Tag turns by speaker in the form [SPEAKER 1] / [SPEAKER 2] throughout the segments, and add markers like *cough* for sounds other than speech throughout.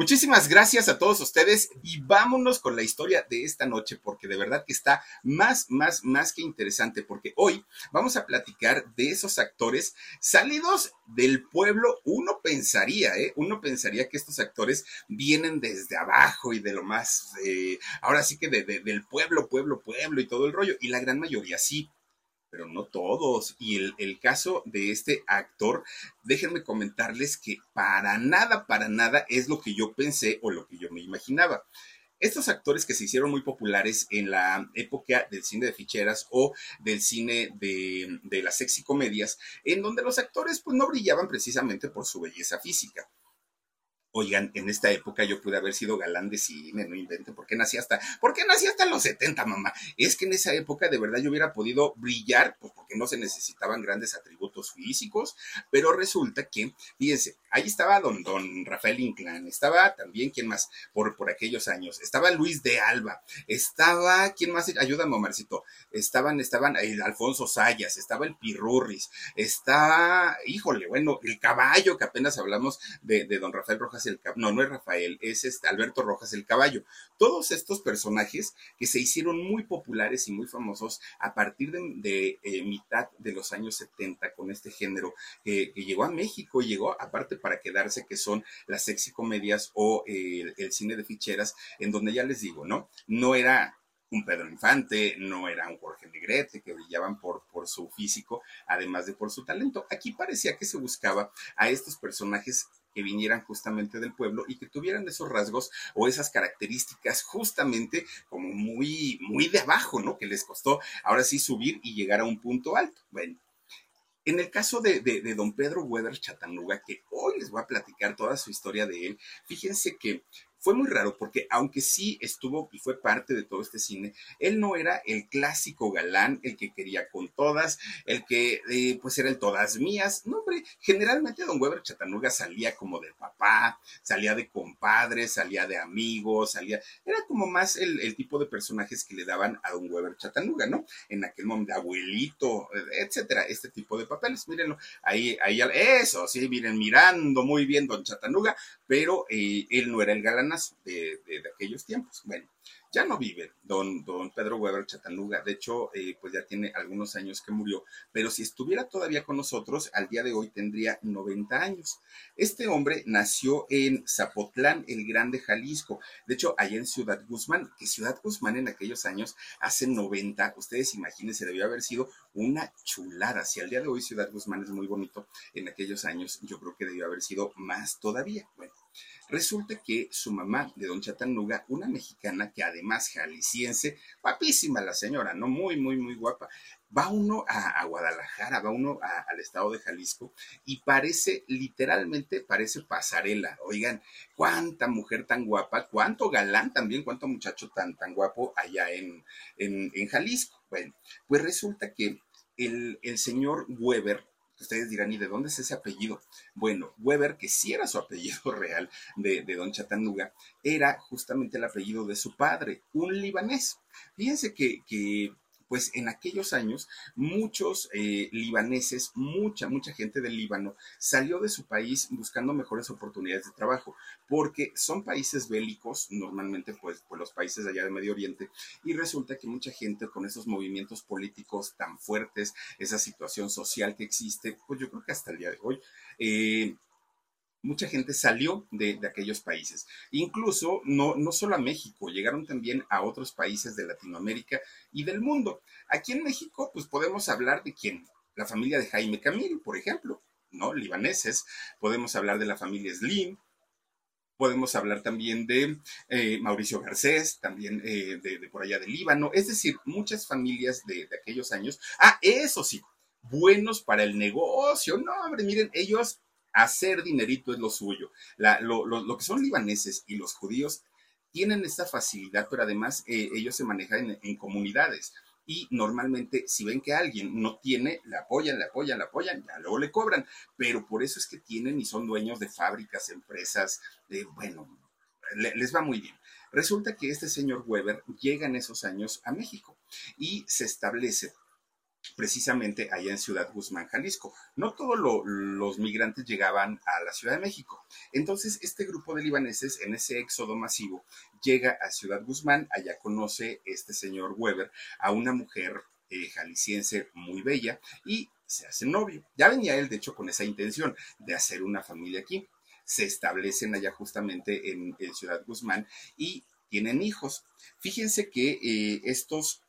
[SPEAKER 1] Muchísimas gracias a todos ustedes y vámonos con la historia de esta noche porque de verdad que está más, más, más que interesante porque hoy vamos a platicar de esos actores salidos del pueblo. Uno pensaría, ¿eh? Uno pensaría que estos actores vienen desde abajo y de lo más, eh, ahora sí que del pueblo, pueblo, pueblo y todo el rollo y la gran mayoría sí pero no todos. Y el, caso de este actor, déjenme comentarles que para nada, para nada es lo que yo pensé o lo que yo me imaginaba. Estos actores que se hicieron muy populares en la época del cine de ficheras o del cine de, de las sexicomedias, en donde los actores pues no brillaban precisamente por su belleza física Oigan, en esta época yo pude haber sido galán de cine, no invente, ¿por qué nací hasta, por qué nací hasta los 70, mamá? Es que en esa época de verdad yo hubiera podido brillar, pues porque no se necesitaban grandes atributos físicos, pero resulta que, fíjense, ahí estaba don, don Rafael Inclán, estaba también, ¿quién más? Por, por aquellos años, estaba Luis de Alba, estaba, ¿quién más? Ayúdame, Omarcito, estaban, estaban el Alfonso Sayas, estaba el Pirurris, está, híjole, bueno, el caballo, que apenas hablamos de, de don Rafael Rojas el no, no es Rafael, es este Alberto Rojas el Caballo. Todos estos personajes que se hicieron muy populares y muy famosos a partir de, eh, mitad de los años 70 con este género que llegó a México llegó aparte para quedarse, que son las sexy comedias o el, el cine de ficheras, en donde ya les digo, ¿no? No era un Pedro Infante, no era un Jorge Negrete, que brillaban por, por su físico, además de por su talento. Aquí parecía que se buscaba a estos personajes que vinieran justamente del pueblo y que tuvieran esos rasgos o esas características justamente como muy, muy de abajo, ¿no? Que les costó ahora sí subir y llegar a un punto alto. Bueno, en el caso de, de, don Pedro Weber Chatanuga, que hoy les voy a platicar toda su historia de él, fíjense que fue muy raro porque aunque sí estuvo y fue parte de todo este cine, él no era el clásico galán, el que quería con todas, el que eh, pues era el todas mías. No, hombre, generalmente Don Weber Chatanuga salía como de papá, salía de compadre, salía de amigos, salía, era como más el, el tipo de personajes que le daban a Don Weber Chatanuga, ¿no? En aquel momento, abuelito, etcétera, este tipo de papeles. Mírenlo, ahí, ahí, eso, sí, miren, mirando muy bien Don Chatanuga, pero eh, él no era el galán de, aquellos tiempos. Bueno, ya no vive don, don Pedro Weber Chatanuga, de hecho, eh, pues ya tiene algunos años que murió, pero si estuviera todavía con nosotros, al día de hoy tendría 90 años. Este hombre nació en Zapotlán, el Grande Jalisco, de hecho, allá en Ciudad Guzmán, que Ciudad Guzmán en aquellos años, hace 90, ustedes imagínense, debió haber sido una chulada. Si al día de hoy Ciudad Guzmán es muy bonito, en aquellos años yo creo que debió haber sido más todavía. Bueno, Resulta que su mamá de Don Chatanuga, una mexicana que además jalisciense, guapísima la señora, ¿no? Muy, muy, muy guapa. Va uno a, Guadalajara, va uno al estado de Jalisco y parece, literalmente, parece pasarela. Oigan, cuánta mujer tan guapa, cuánto galán también, cuánto muchacho tan, tan guapo allá en, en, Jalisco. Bueno, pues resulta que el, el señor Weber Ustedes dirán, ¿y de dónde es ese apellido? Bueno, Weber, que sí era su apellido *laughs* real de, Don Chatanuga, era justamente el apellido de su padre, un libanés. Fíjense que, que pues en aquellos años muchos eh, libaneses, mucha, mucha gente del Líbano salió de su país buscando mejores oportunidades de trabajo, porque son países bélicos, normalmente pues, pues los países de allá de Medio Oriente, y resulta que mucha gente con esos movimientos políticos tan fuertes, esa situación social que existe, pues yo creo que hasta el día de hoy, eh, mucha gente salió de, aquellos países. Incluso no, no solo a México, llegaron también a otros países de Latinoamérica y del mundo. Aquí en México, pues podemos hablar de quién, la familia de Jaime Camil, por ejemplo, ¿no? Libaneses. Podemos hablar de la familia Slim. Podemos hablar también de eh, Mauricio Garcés, también eh, de, por allá del Líbano. Es decir, muchas familias de, de aquellos años. Ah, eso sí, buenos para el negocio. No, hombre, miren, ellos hacer dinerito es lo suyo. lo, que son libaneses y los judíos tienen esta facilidad, pero además eh, ellos se manejan en, comunidades. Y normalmente, si ven que alguien no tiene, le apoyan, le apoyan, le apoyan, ya luego le cobran. Pero por eso es que tienen y son dueños de fábricas, empresas, de, bueno, les va muy bien. Resulta que este señor Weber llega en esos años a México y se establece precisamente allá en Ciudad Guzmán, Jalisco. No todos los migrantes llegaban a la Ciudad de México. Entonces, este grupo de libaneses, en ese éxodo masivo, llega a Ciudad Guzmán, allá conoce este señor Weber a una mujer eh, jalisciense muy bella y se hace novio. Ya venía él, de hecho, con esa intención de hacer una familia aquí. Se establecen allá justamente en, Ciudad Guzmán y tienen hijos. Fíjense que eh, estos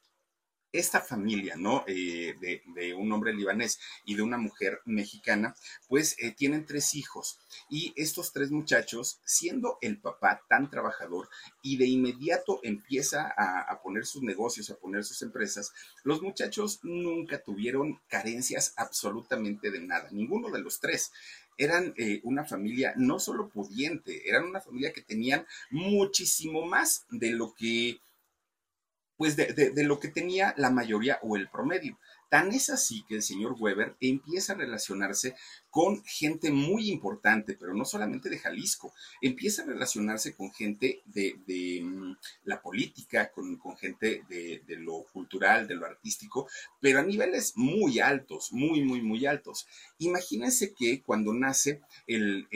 [SPEAKER 1] esta familia, ¿no? Eh, de, un hombre libanés y de una mujer mexicana, pues eh, tienen tres hijos. Y estos tres muchachos, siendo el papá tan trabajador y de inmediato empieza a, poner sus negocios, a poner sus empresas, los muchachos nunca tuvieron carencias absolutamente de nada, ninguno de los tres eran eh, una familia no solo pudiente, eran una familia que tenían muchísimo más de lo que pues de, lo que tenía la mayoría o el promedio. Tan es así que el señor Weber empieza a relacionarse con gente muy importante, pero no solamente de Jalisco, empieza a relacionarse con gente de, mm, la política, con, gente de, lo cultural, de lo artístico, pero a niveles muy altos, muy, muy, muy altos. Imagínense que cuando nace el,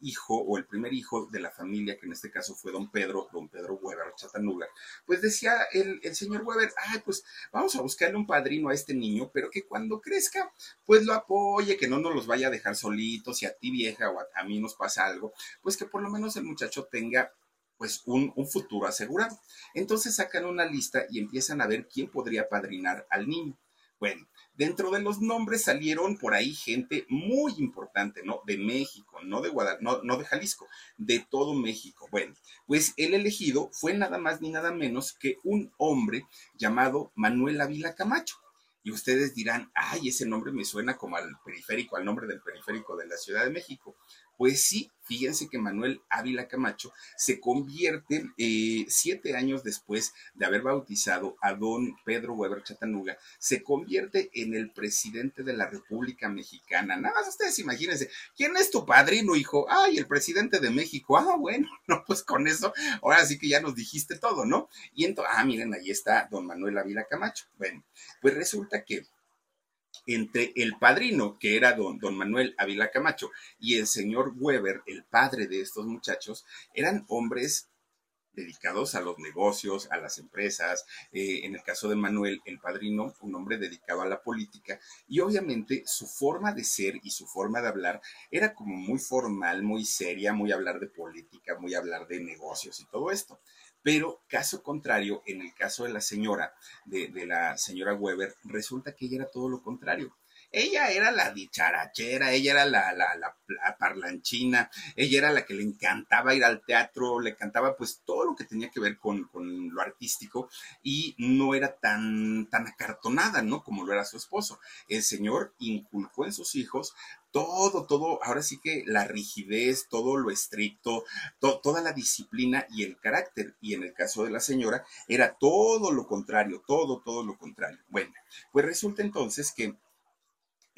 [SPEAKER 1] hijo o el primer hijo de la familia, que en este caso fue don Pedro, don Pedro Weber Chatanuga, pues decía el, el señor Weber, ay, pues vamos a buscarle un padrino a este niño pero que cuando crezca, pues lo apoye, que no nos los vaya a dejar solitos, si a ti vieja o a, mí nos pasa algo, pues que por lo menos el muchacho tenga pues un, futuro asegurado. Entonces sacan una lista y empiezan a ver quién podría padrinar al niño. Bueno, dentro de los nombres salieron por ahí gente muy importante, ¿no? De México, no de Guadalajara, no, de Jalisco, de todo México. Bueno, pues el elegido fue nada más ni nada menos que un hombre llamado Manuel Ávila Camacho. Y ustedes dirán, ay, ese nombre me suena como al periférico, al nombre del periférico de la Ciudad de México. Pues sí, fíjense que Manuel Ávila Camacho se convierte eh, siete años después de haber bautizado a don Pedro Weber Chatanuga, se convierte en el presidente de la República Mexicana. Nada más ustedes imagínense, ¿quién es tu padrino, hijo? Ay, el presidente de México. Ah, bueno, *laughs* no, pues con eso, ahora sí que ya nos dijiste todo, ¿no? Y entonces, ah, miren, ahí está don Manuel Ávila Camacho. Bueno, pues resulta que entre el padrino, que era don, don, Manuel Ávila Camacho, y el señor Weber, el padre de estos muchachos, eran hombres dedicados a los negocios, a las empresas. Eh, en el caso de Manuel, el padrino, un hombre dedicado a la política. Y obviamente su forma de ser y su forma de hablar era como muy formal, muy seria, muy hablar de política, muy hablar de negocios y todo esto. Pero caso contrario, en el caso de la señora, de, la señora Weber, resulta que ella era todo lo contrario. Ella era la dicharachera, ella era la, la, la, parlanchina, ella era la que le encantaba ir al teatro, le encantaba pues todo lo que tenía que ver con, con, lo artístico y no era tan, tan acartonada, ¿no? Como lo era su esposo. El señor inculcó en sus hijos todo, todo, ahora sí que la rigidez, todo lo estricto, toda la disciplina y el carácter. Y en el caso de la señora era todo lo contrario, todo, todo lo contrario. Bueno, pues resulta entonces que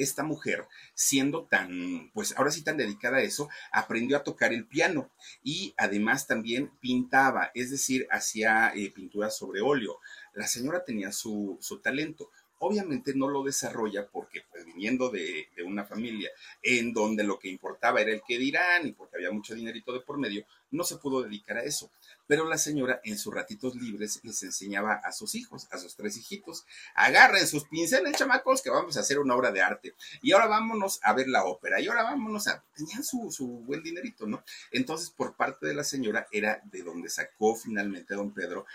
[SPEAKER 1] esta mujer, siendo tan, pues ahora sí tan dedicada a eso, aprendió a tocar el piano y además también pintaba, es decir, hacía eh, pinturas sobre óleo. La señora tenía su, su talento obviamente no lo desarrolla porque pues viniendo de, una familia en donde lo que importaba era el que dirán y porque había mucho dinerito de por medio, no se pudo dedicar a eso. Pero la señora en sus ratitos libres les enseñaba a sus hijos, a sus tres hijitos, agarren sus pinceles, chamacos, que vamos a hacer una obra de arte. Y ahora vámonos a ver la ópera. Y ahora vámonos a... Tenían su, su buen dinerito, ¿no? Entonces, por parte de la señora era de donde sacó finalmente don Pedro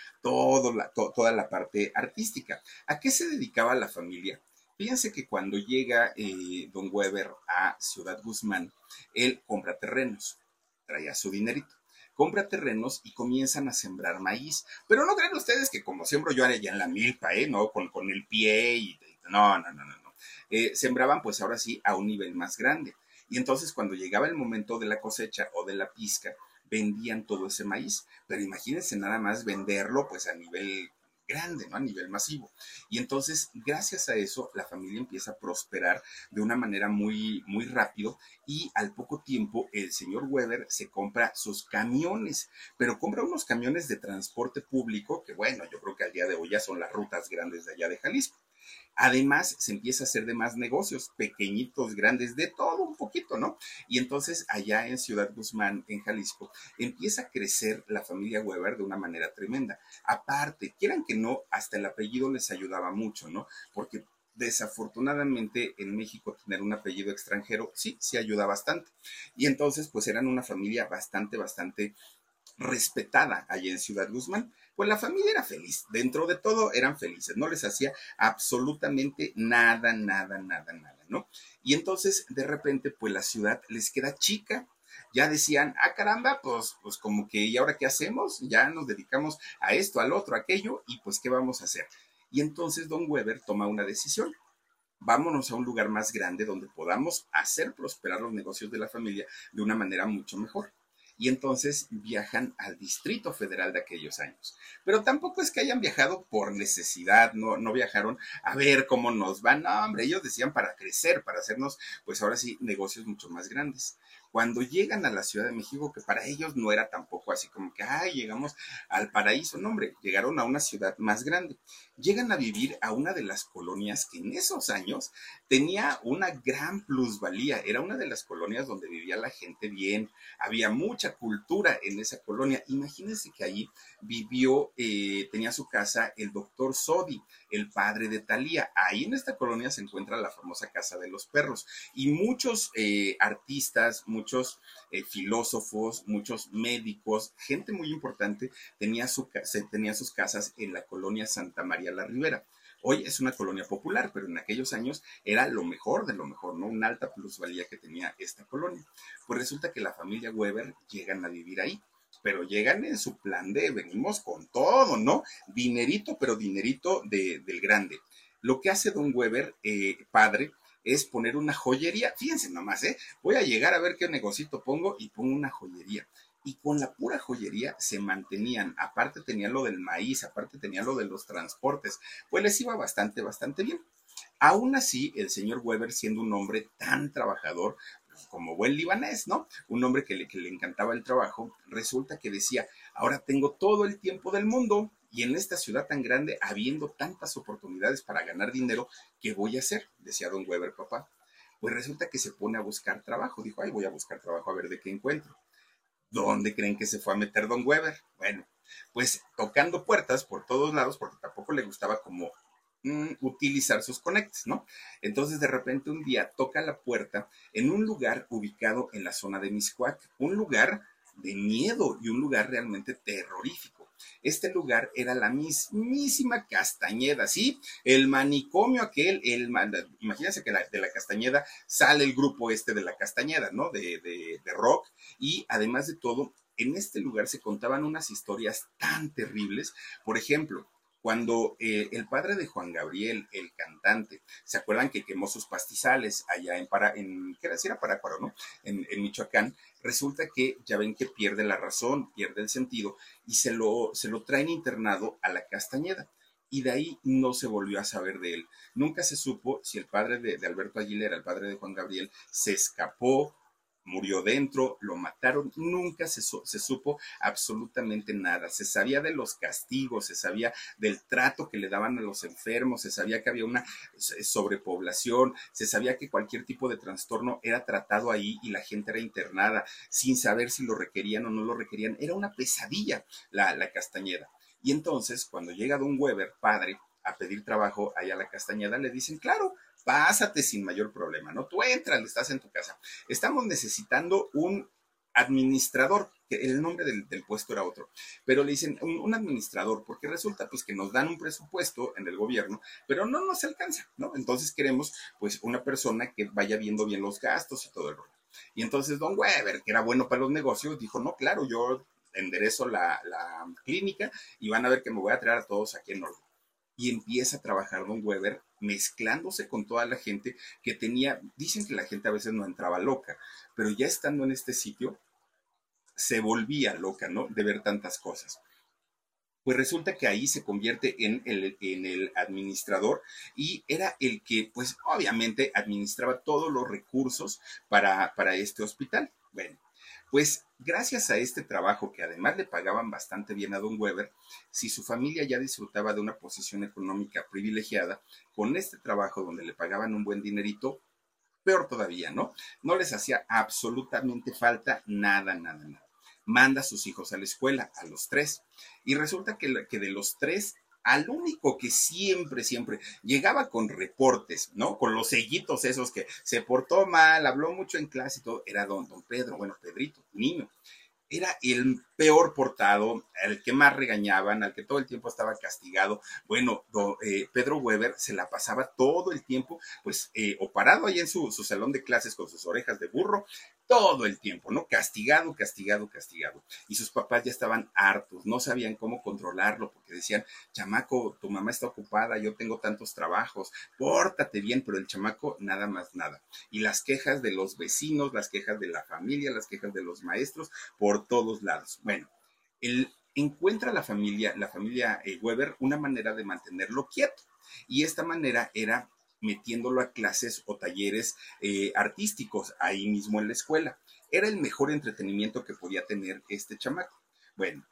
[SPEAKER 1] la, toda la parte artística. ¿A qué se dedicaba la familia? Fíjense que cuando llega eh, don Weber a Ciudad Guzmán, él compra terrenos, traía su dinerito compra terrenos y comienzan a sembrar maíz. Pero no creen ustedes que como siembro yo allá en la milpa, ¿eh? ¿No? Con, con el pie y... No, no, no, no. no. Eh, sembraban pues ahora sí a un nivel más grande. Y entonces cuando llegaba el momento de la cosecha o de la pizca, vendían todo ese maíz. Pero imagínense nada más venderlo pues a nivel grande, ¿no? A nivel masivo. Y entonces, gracias a eso, la familia empieza a prosperar de una manera muy, muy rápido y al poco tiempo el señor Weber se compra sus camiones, pero compra unos camiones de transporte público que, bueno, yo creo que al día de hoy ya son las rutas grandes de allá de Jalisco. Además, se empieza a hacer de más negocios, pequeñitos, grandes, de todo un poquito, ¿no? Y entonces allá en Ciudad Guzmán, en Jalisco, empieza a crecer la familia Weber de una manera tremenda. Aparte, quieran que no, hasta el apellido les ayudaba mucho, ¿no? Porque desafortunadamente en México tener un apellido extranjero sí, sí ayuda bastante. Y entonces, pues eran una familia bastante, bastante respetada allá en Ciudad Guzmán pues la familia era feliz. Dentro de todo eran felices, no les hacía absolutamente nada, nada, nada, nada, ¿no? Y entonces, de repente, pues la ciudad les queda chica. Ya decían, ah, caramba, pues, pues como que, ¿y ahora qué hacemos? Ya nos dedicamos a esto, al otro, a aquello, y pues, ¿qué vamos a hacer? Y entonces Don Weber toma una decisión. Vámonos a un lugar más grande donde podamos hacer prosperar los negocios de la familia de una manera mucho mejor y entonces viajan al Distrito Federal de aquellos años. Pero tampoco es que hayan viajado por necesidad, no, no viajaron a ver cómo nos van, no, hombre, ellos decían para crecer, para hacernos, pues ahora sí, negocios mucho más grandes. Cuando llegan a la Ciudad de México, que para ellos no era tampoco así como que, ay, llegamos al paraíso, no, hombre, llegaron a una ciudad más grande. Llegan a vivir a una de las colonias que en esos años tenía una gran plusvalía, era una de las colonias donde vivía la gente bien, había mucha cultura en esa colonia. Imagínense que allí vivió, eh, tenía su casa el doctor Sodi, el padre de Talía. Ahí en esta colonia se encuentra la famosa Casa de los Perros. Y muchos eh, artistas, muchos eh, filósofos, muchos médicos, gente muy importante, tenía, su, tenía sus casas en la colonia Santa María la Ribera. Hoy es una colonia popular, pero en aquellos años era lo mejor de lo mejor, ¿no? Una alta plusvalía que tenía esta colonia. Pues resulta que la familia Weber llegan a vivir ahí pero llegan en su plan de venimos con todo, ¿no? Dinerito, pero dinerito de, del grande. Lo que hace Don Weber, eh, padre, es poner una joyería. Fíjense nomás, ¿eh? Voy a llegar a ver qué negocito pongo y pongo una joyería. Y con la pura joyería se mantenían. Aparte tenían lo del maíz, aparte tenían lo de los transportes. Pues les iba bastante, bastante bien. Aún así, el señor Weber, siendo un hombre tan trabajador, como buen libanés, ¿no? Un hombre que le, que le encantaba el trabajo, resulta que decía, ahora tengo todo el tiempo del mundo y en esta ciudad tan grande, habiendo tantas oportunidades para ganar dinero, ¿qué voy a hacer? Decía don Weber, papá. Pues resulta que se pone a buscar trabajo. Dijo, ay, voy a buscar trabajo a ver de qué encuentro. ¿Dónde creen que se fue a meter don Weber? Bueno, pues tocando puertas por todos lados, porque tampoco le gustaba como Mm, utilizar sus conectes, ¿no? Entonces de repente un día toca la puerta en un lugar ubicado en la zona de Miscuac, un lugar de miedo y un lugar realmente terrorífico. Este lugar era la mismísima Castañeda, ¿sí? El manicomio aquel, el, imagínense que de la Castañeda sale el grupo este de la Castañeda, ¿no? De, de, rock y además de todo, en este lugar se contaban unas historias tan terribles. Por ejemplo, cuando eh, el padre de Juan Gabriel, el cantante, ¿se acuerdan que quemó sus pastizales allá en, para, en ¿qué era? Si era ¿no? En, en, Michoacán, resulta que ya ven que pierde la razón, pierde el sentido y se lo, se lo traen internado a la Castañeda. Y de ahí no se volvió a saber de él. Nunca se supo si el padre de, de Alberto Aguilera, el padre de Juan Gabriel, se escapó murió dentro, lo mataron, nunca se, se, supo absolutamente nada. Se sabía de los castigos, se sabía del trato que le daban a los enfermos, se sabía que había una sobrepoblación, se sabía que cualquier tipo de trastorno era tratado ahí y la gente era internada sin saber si lo requerían o no lo requerían. Era una pesadilla la, la Castañeda. Y entonces, cuando llega Don Weber, padre, a pedir trabajo allá a la Castañeda, le dicen, claro, pásate sin mayor problema, ¿no? Tú entras, estás en tu casa. Estamos necesitando un administrador, que el nombre del, puesto era otro, pero le dicen un, administrador, porque resulta pues que nos dan un presupuesto en el gobierno, pero no nos alcanza, ¿no? Entonces queremos pues una persona que vaya viendo bien los gastos y todo el rollo. Y entonces don Weber, que era bueno para los negocios, dijo, no, claro, yo enderezo la, la clínica y van a ver que me voy a traer a todos aquí en orden y empieza a trabajar Don Weber mezclándose con toda la gente que tenía, dicen que la gente a veces no entraba loca, pero ya estando en este sitio, se volvía loca, ¿no? De ver tantas cosas. Pues resulta que ahí se convierte en el, en el administrador y era el que, pues obviamente, administraba todos los recursos para, para este hospital. Bueno, Pues gracias a este trabajo, que además le pagaban bastante bien a don Weber, si su familia ya disfrutaba de una posición económica privilegiada, con este trabajo donde le pagaban un buen dinerito, peor todavía, ¿no? No les hacía absolutamente falta nada, nada, nada. Manda a sus hijos a la escuela, a los tres. Y resulta que, que de los tres, al único que siempre, siempre llegaba con reportes, ¿no? Con los sellitos esos que se portó mal, habló mucho en clase y todo, era don, don Pedro, bueno, Pedrito, niño era el peor portado, el que más regañaban, al que todo el tiempo estaba castigado. Bueno, eh, Pedro Weber se la pasaba todo el tiempo, pues, eh, o parado ahí en su, su, salón de clases con sus orejas de burro, todo el tiempo, ¿no? Castigado, castigado, castigado. Y sus papás ya estaban hartos, no sabían cómo controlarlo, porque decían, chamaco, tu mamá está ocupada, yo tengo tantos trabajos, pórtate bien, pero el chamaco nada más nada. Y las quejas de los vecinos, las quejas de la familia, las quejas de los maestros, por todos lados. Bueno, él encuentra la familia, la familia eh, Weber, una manera de mantenerlo quieto. Y esta manera era metiéndolo a clases o talleres eh, artísticos ahí mismo en la escuela. Era el mejor entretenimiento que podía tener este chamaco. Bueno,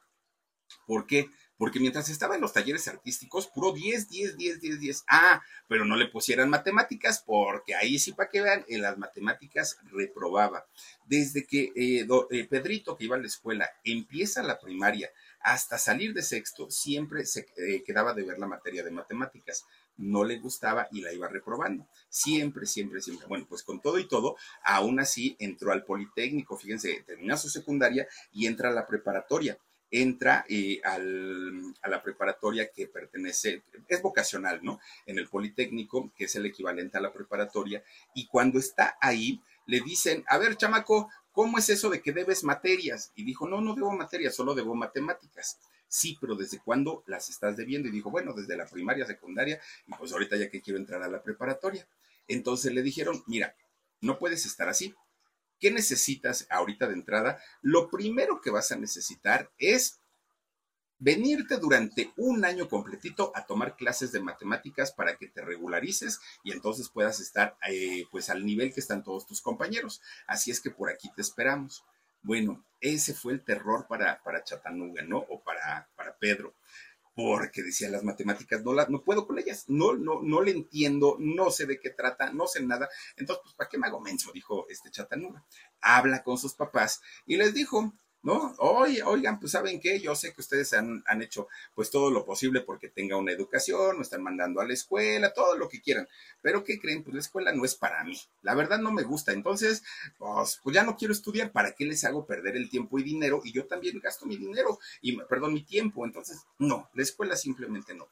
[SPEAKER 1] ¿por qué? Porque mientras estaba en los talleres artísticos, puro 10, 10, 10, 10, 10. Ah, pero no le pusieran matemáticas, porque ahí sí, para que vean, en las matemáticas reprobaba. Desde que eh, eh, Pedrito, que iba a la escuela, empieza la primaria hasta salir de sexto, siempre se quedaba de ver la materia de matemáticas no le gustaba y la iba reprobando. Siempre, siempre, siempre. Bueno, pues con todo y todo, aún así entró al Politécnico, fíjense, termina su secundaria y entra a la preparatoria. Entra al, a la preparatoria que pertenece, es vocacional, ¿no? En el Politécnico, que es el equivalente a la preparatoria, y cuando está ahí, le dicen, a ver, chamaco, ¿cómo es eso de que debes materias? Y dijo, no, no debo materias, solo debo matemáticas. Sí, pero ¿desde cuándo las estás debiendo? Y dijo, bueno, desde la primaria, secundaria, y pues ahorita ya que quiero entrar a la preparatoria. Entonces le dijeron, mira, no puedes estar así. ¿Qué necesitas ahorita de entrada? Lo primero que vas a necesitar es venirte durante un año completito a tomar clases de matemáticas para que te regularices y entonces puedas estar eh, pues al nivel que están todos tus compañeros. Así es que por aquí te esperamos. Bueno, ese fue el terror para, para Chattanooga, ¿no? O para, para Pedro, porque decía las matemáticas, no, no puedo con ellas, no, no, no le entiendo, no sé de qué trata, no sé nada. Entonces, pues, ¿para qué me hago menso? Dijo este Chattanooga. Habla con sus papás y les dijo, ¿no? Oye, oigan, pues saben qué, yo sé que ustedes han, han, hecho pues todo lo posible porque tenga una educación, me están mandando a la escuela, todo lo que quieran, pero ¿qué creen? Pues la escuela no es para mí, la verdad no me gusta, entonces, pues, pues ya no quiero estudiar, ¿para qué les hago perder el tiempo y dinero? Y yo también gasto mi dinero y, perdón, mi tiempo, entonces, no, la escuela simplemente no.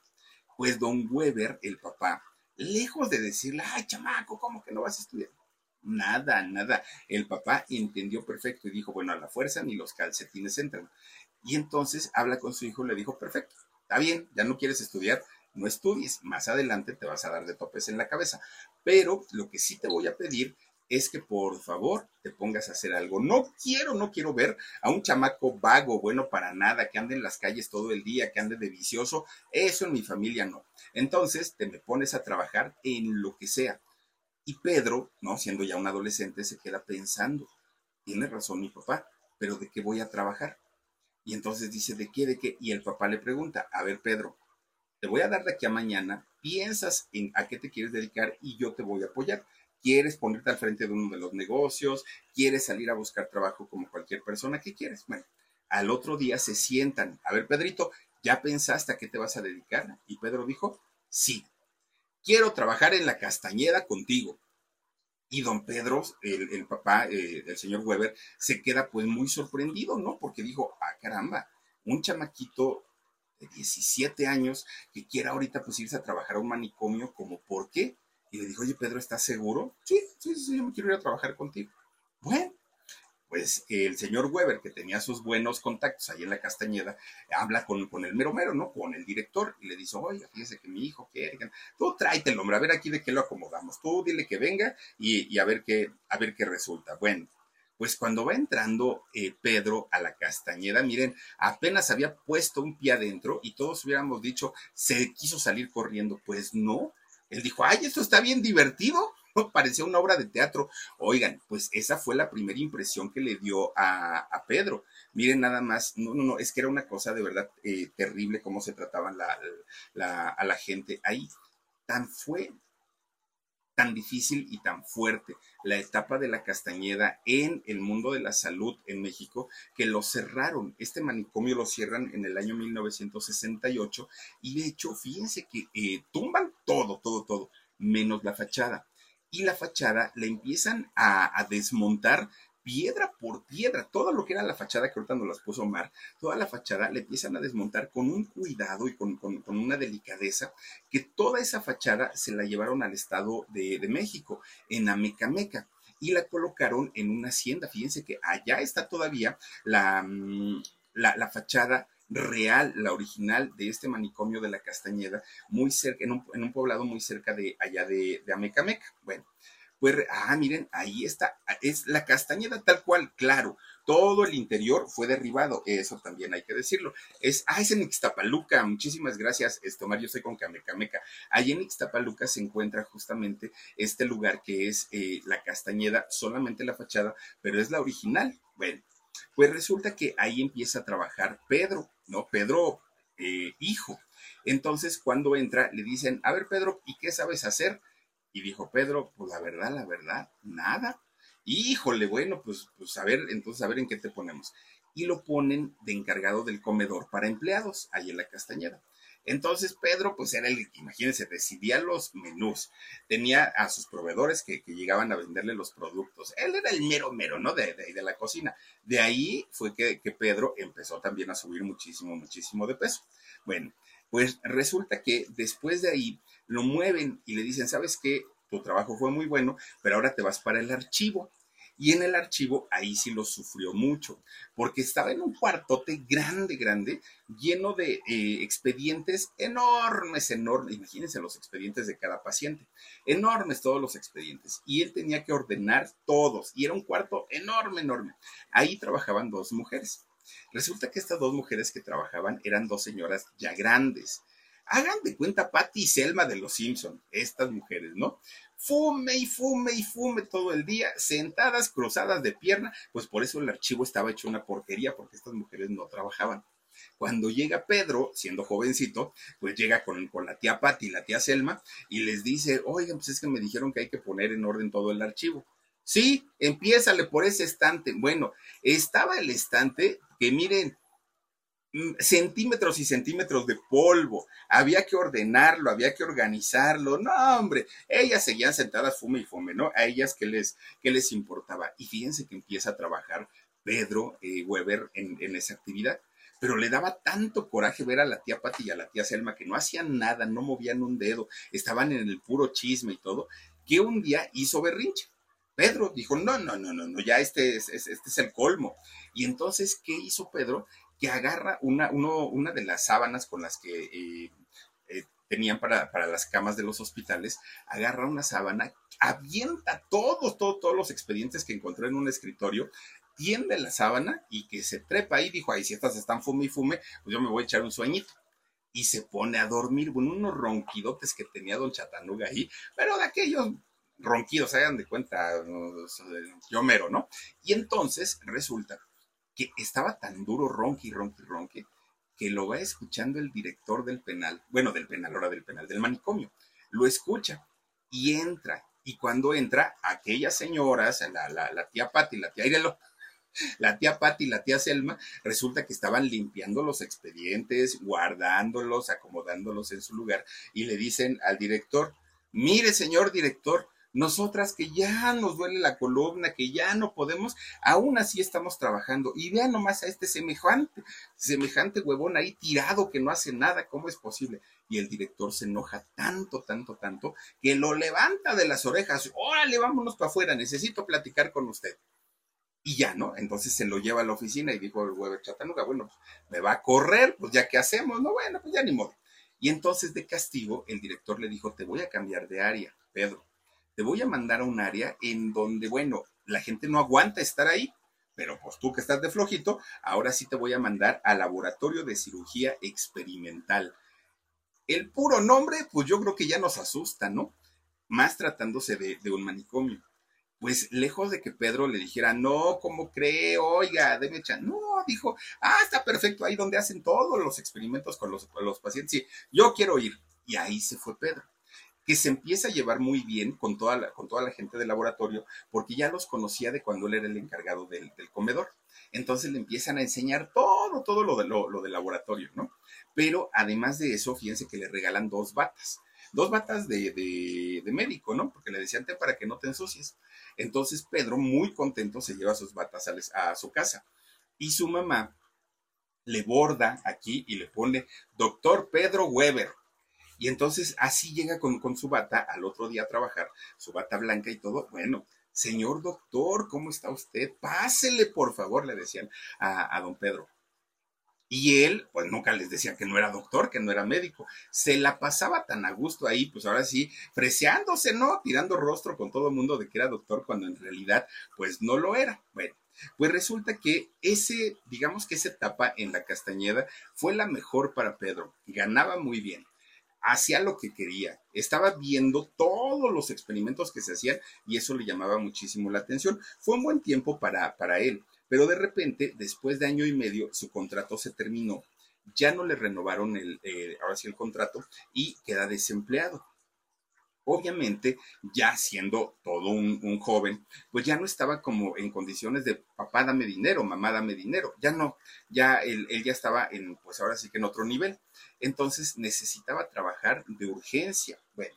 [SPEAKER 1] Pues don Weber, el papá, lejos de decirle, ay, chamaco, ¿cómo que no vas a estudiar? Nada, nada. El papá entendió perfecto y dijo, bueno, a la fuerza ni los calcetines entran. Y entonces habla con su hijo y le dijo, perfecto, está bien, ya no quieres estudiar, no estudies, más adelante te vas a dar de topes en la cabeza. Pero lo que sí te voy a pedir es que por favor te pongas a hacer algo. No quiero, no quiero ver a un chamaco vago, bueno para nada, que ande en las calles todo el día, que ande de vicioso. Eso en mi familia no. Entonces te me pones a trabajar en lo que sea. Y Pedro, ¿no? Siendo ya un adolescente, se queda pensando, tiene razón mi papá, pero ¿de qué voy a trabajar? Y entonces dice, ¿de qué, de qué? Y el papá le pregunta, a ver, Pedro, te voy a dar de aquí a mañana, piensas en a qué te quieres dedicar y yo te voy a apoyar. ¿Quieres ponerte al frente de uno de los negocios? ¿Quieres salir a buscar trabajo como cualquier persona? ¿Qué quieres? Bueno, al otro día se sientan. A ver, Pedrito, ¿ya pensaste a qué te vas a dedicar? Y Pedro dijo, sí, quiero trabajar en la Castañeda contigo. Y don Pedro, el, papá eh, del señor Weber, se queda pues muy sorprendido, ¿no? Porque dijo, ah, caramba, un chamaquito de 17 años que quiera ahorita pues irse a trabajar a un manicomio, como, ¿por qué? Y le dijo, oye, Pedro, ¿estás seguro? Sí, sí, sí, yo me quiero ir a trabajar contigo. Bueno, pues el señor Weber, que tenía sus buenos contactos ahí en la Castañeda, habla con, con el mero mero, ¿no? Con el director y le dice, oye, fíjese que mi hijo quiere, tú tráete el hombre, a ver aquí de qué lo acomodamos, tú dile que venga y, a, ver qué, a ver qué resulta. Bueno, pues cuando va entrando eh, Pedro a la Castañeda, miren, apenas había puesto un pie adentro y todos hubiéramos dicho, se quiso salir corriendo, pues no, él dijo, ay, esto está bien divertido, *laughs* parecía una obra de teatro. Oigan, pues esa fue la primera impresión que le dio a, Pedro. Miren nada más, no, no, no, es que era una cosa de verdad eh, terrible cómo se trataban a la gente ahí. Tan fue tan difícil y tan fuerte la etapa de la Castañeda en el mundo de la salud en México que lo cerraron. Este manicomio lo cierran en el año 1968 y de hecho, fíjense que eh, tumban todo, todo, todo, menos la fachada y la fachada la empiezan a, desmontar piedra por piedra, todo lo que era la fachada que ahorita nos las puso Omar, toda la fachada la empiezan a desmontar con un cuidado y con, una delicadeza, que toda esa fachada se la llevaron al Estado de, México, en Amecameca, y la colocaron en una hacienda. Fíjense que allá está todavía la, mm, la, fachada real, la original de este manicomio de la Castañeda, muy cerca, en un, poblado muy cerca de allá de, de Amecameca. Bueno, pues, ah, miren, ahí está, es la Castañeda tal cual, claro, todo el interior fue derribado, eso también hay que decirlo. Es, ah, es en Ixtapaluca, muchísimas gracias, este, yo estoy con Camecameca. Ahí en Ixtapaluca se encuentra justamente este lugar que es eh, la Castañeda, solamente la fachada, pero es la original. Bueno, pues resulta que ahí empieza a trabajar Pedro, ¿no? Pedro, eh, hijo. Entonces, cuando entra, le dicen, a ver, Pedro, ¿y qué sabes hacer? Y dijo Pedro, pues la verdad, la verdad, nada. Híjole, bueno, pues, pues a ver, entonces a ver en qué te ponemos. Y lo ponen de encargado del comedor para empleados, ahí en la Castañeda. Entonces Pedro, pues era el, imagínense, decidía los menús, tenía a sus proveedores que, llegaban a venderle los productos. Él era el mero mero, ¿no? De, de, de la cocina. De ahí fue que, que, Pedro empezó también a subir muchísimo, muchísimo de peso. Bueno, pues resulta que después de ahí lo mueven y le dicen, ¿sabes qué? Tu trabajo fue muy bueno, pero ahora te vas para el archivo. Y en el archivo ahí sí lo sufrió mucho, porque estaba en un cuartote grande, grande, lleno de eh, expedientes enormes, enormes. Imagínense los expedientes de cada paciente, enormes todos los expedientes. Y él tenía que ordenar todos, y era un cuarto enorme, enorme. Ahí trabajaban dos mujeres. Resulta que estas dos mujeres que trabajaban eran dos señoras ya grandes. Hagan de cuenta Patty y Selma de los Simpson, estas mujeres, ¿no? Fume y fume y fume todo el día, sentadas, cruzadas de pierna, pues por eso el archivo estaba hecho una porquería, porque estas mujeres no trabajaban. Cuando llega Pedro, siendo jovencito, pues llega con, con la tía Patty y la tía Selma y les dice, oigan, pues es que me dijeron que hay que poner en orden todo el archivo. Sí, empiézale por ese estante. Bueno, estaba el estante que miren, centímetros y centímetros de polvo. Había que ordenarlo, había que organizarlo. No, hombre, ellas seguían sentadas fume y fume, ¿no? A ellas que les, les importaba. Y fíjense que empieza a trabajar Pedro eh, Weber en, en, esa actividad. Pero le daba tanto coraje ver a la tía Pati y a la tía Selma que no hacían nada, no movían un dedo, estaban en el puro chisme y todo, que un día hizo berrinche Pedro dijo, no, no, no, no, no, ya este es, este es el colmo. Y entonces, ¿qué hizo Pedro? Que agarra una, uno, una de las sábanas con las que eh, eh, tenían para, para, las camas de los hospitales, agarra una sábana, avienta todos, todos, todos los expedientes que encontró en un escritorio, tiende la sábana y que se trepa ahí, dijo, ay, si estas están fume y fume, pues yo me voy a echar un sueñito y se pone a dormir, con unos ronquidotes que tenía don Chatanuga ahí, pero de aquellos ronquidos, hagan de cuenta, yo mero, ¿no? Y entonces resulta que estaba tan duro ronqui, ronqui, ronqui, que lo va escuchando el director del penal, bueno, del penal, ahora del penal, del manicomio, lo escucha y entra. Y cuando entra, aquellas señoras, la, la, tía Patti, la tía Irelo, *laughs* la tía Patti y la tía Selma, resulta que estaban limpiando los expedientes, guardándolos, acomodándolos en su lugar, y le dicen al director, mire, señor director, nosotras que ya nos duele la columna, que ya no podemos, aún así estamos trabajando. Y vean nomás a este semejante, semejante huevón ahí tirado que no hace nada, ¿cómo es posible? Y el director se enoja tanto, tanto, tanto, que lo levanta de las orejas. Órale, vámonos para afuera, necesito platicar con usted. Y ya, ¿no? Entonces se lo lleva a la oficina y dijo el Weber Chatanuga, bueno, pues, me va a correr, pues ya que hacemos, no, bueno, pues ya ni modo. Y entonces de castigo, el director le dijo, te voy a cambiar de área, Pedro te voy a mandar a un área en donde, bueno, la gente no aguanta estar ahí, pero pues tú que estás de flojito, ahora sí te voy a mandar al laboratorio de cirugía experimental. El puro nombre, pues yo creo que ya nos asusta, ¿no? más tratándose de, un manicomio pues lejos de que Pedro le dijera, no, ¿cómo cree? Oiga, déme echar. No, dijo, ah, está perfecto, ahí donde hacen todos los experimentos con los, los pacientes. Sí, yo quiero ir. Y ahí se fue Pedro que se empieza a llevar muy bien con toda la, con toda la gente del laboratorio, porque ya los conocía de cuando él era el encargado del, comedor. Entonces le empiezan a enseñar todo, todo lo, de, lo, del laboratorio, ¿no? Pero además de eso, fíjense que le regalan dos batas dos batas de, de, médico, ¿no? Porque le decían, te para que no te ensucies. Entonces Pedro, muy contento, se lleva sus batas a su casa. Y su mamá le borda aquí y le pone doctor Pedro Weber. Y entonces así llega con, con, su bata al otro día a trabajar, su bata blanca y todo. Bueno, señor doctor, ¿cómo está usted? Pásele, por favor, le decían a, a don Pedro. Y él, pues nunca les decía que no era doctor, que no era médico. Se la pasaba tan a gusto ahí, pues ahora sí, preciándose, ¿no? Tirando rostro con todo el mundo de que era doctor cuando en realidad, pues no lo era. Bueno, pues resulta que ese, digamos que esa etapa en la Castañeda fue la mejor para Pedro. Ganaba muy bien hacía lo que quería, estaba viendo todos los experimentos que se hacían y eso le llamaba muchísimo la atención. Fue un buen tiempo para, para él. Pero de repente, después de año y medio, su contrato se terminó, ya no le renovaron el, eh, ahora sí el contrato y queda desempleado. Obviamente, ya siendo todo un, joven, pues ya no estaba como en condiciones de papá dame dinero, mamá dame dinero, ya no, ya él, él ya estaba en, pues ahora sí que en otro nivel. Entonces necesitaba trabajar de urgencia. Bueno,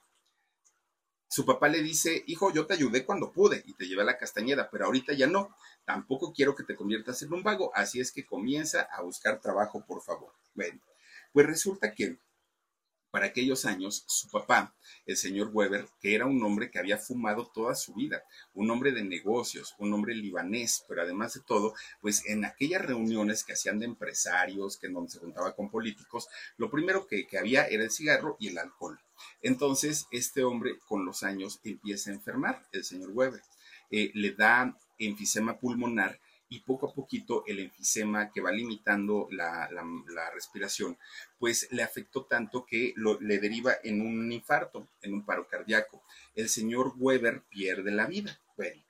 [SPEAKER 1] su papá le dice, hijo, yo te ayudé cuando pude y te llevé a la castañeda, pero ahorita ya no. Tampoco quiero que te conviertas en un vago, así es que comienza a buscar trabajo, por favor. Bueno, pues resulta que para aquellos años, su papá, el señor Weber, que era un hombre que había fumado toda su vida, un hombre de negocios, un hombre libanés, pero además de todo, pues en aquellas reuniones que hacían de empresarios, que donde se juntaba con políticos, lo primero que, que había era el cigarro y el alcohol. Entonces, este hombre con los años empieza a enfermar, el señor Weber. Eh, le da enfisema pulmonar y poco a poquito el enfisema que va limitando la, respiración, pues le afectó tanto que le deriva en un infarto, en un paro cardíaco. El señor Weber pierde la vida. Bueno,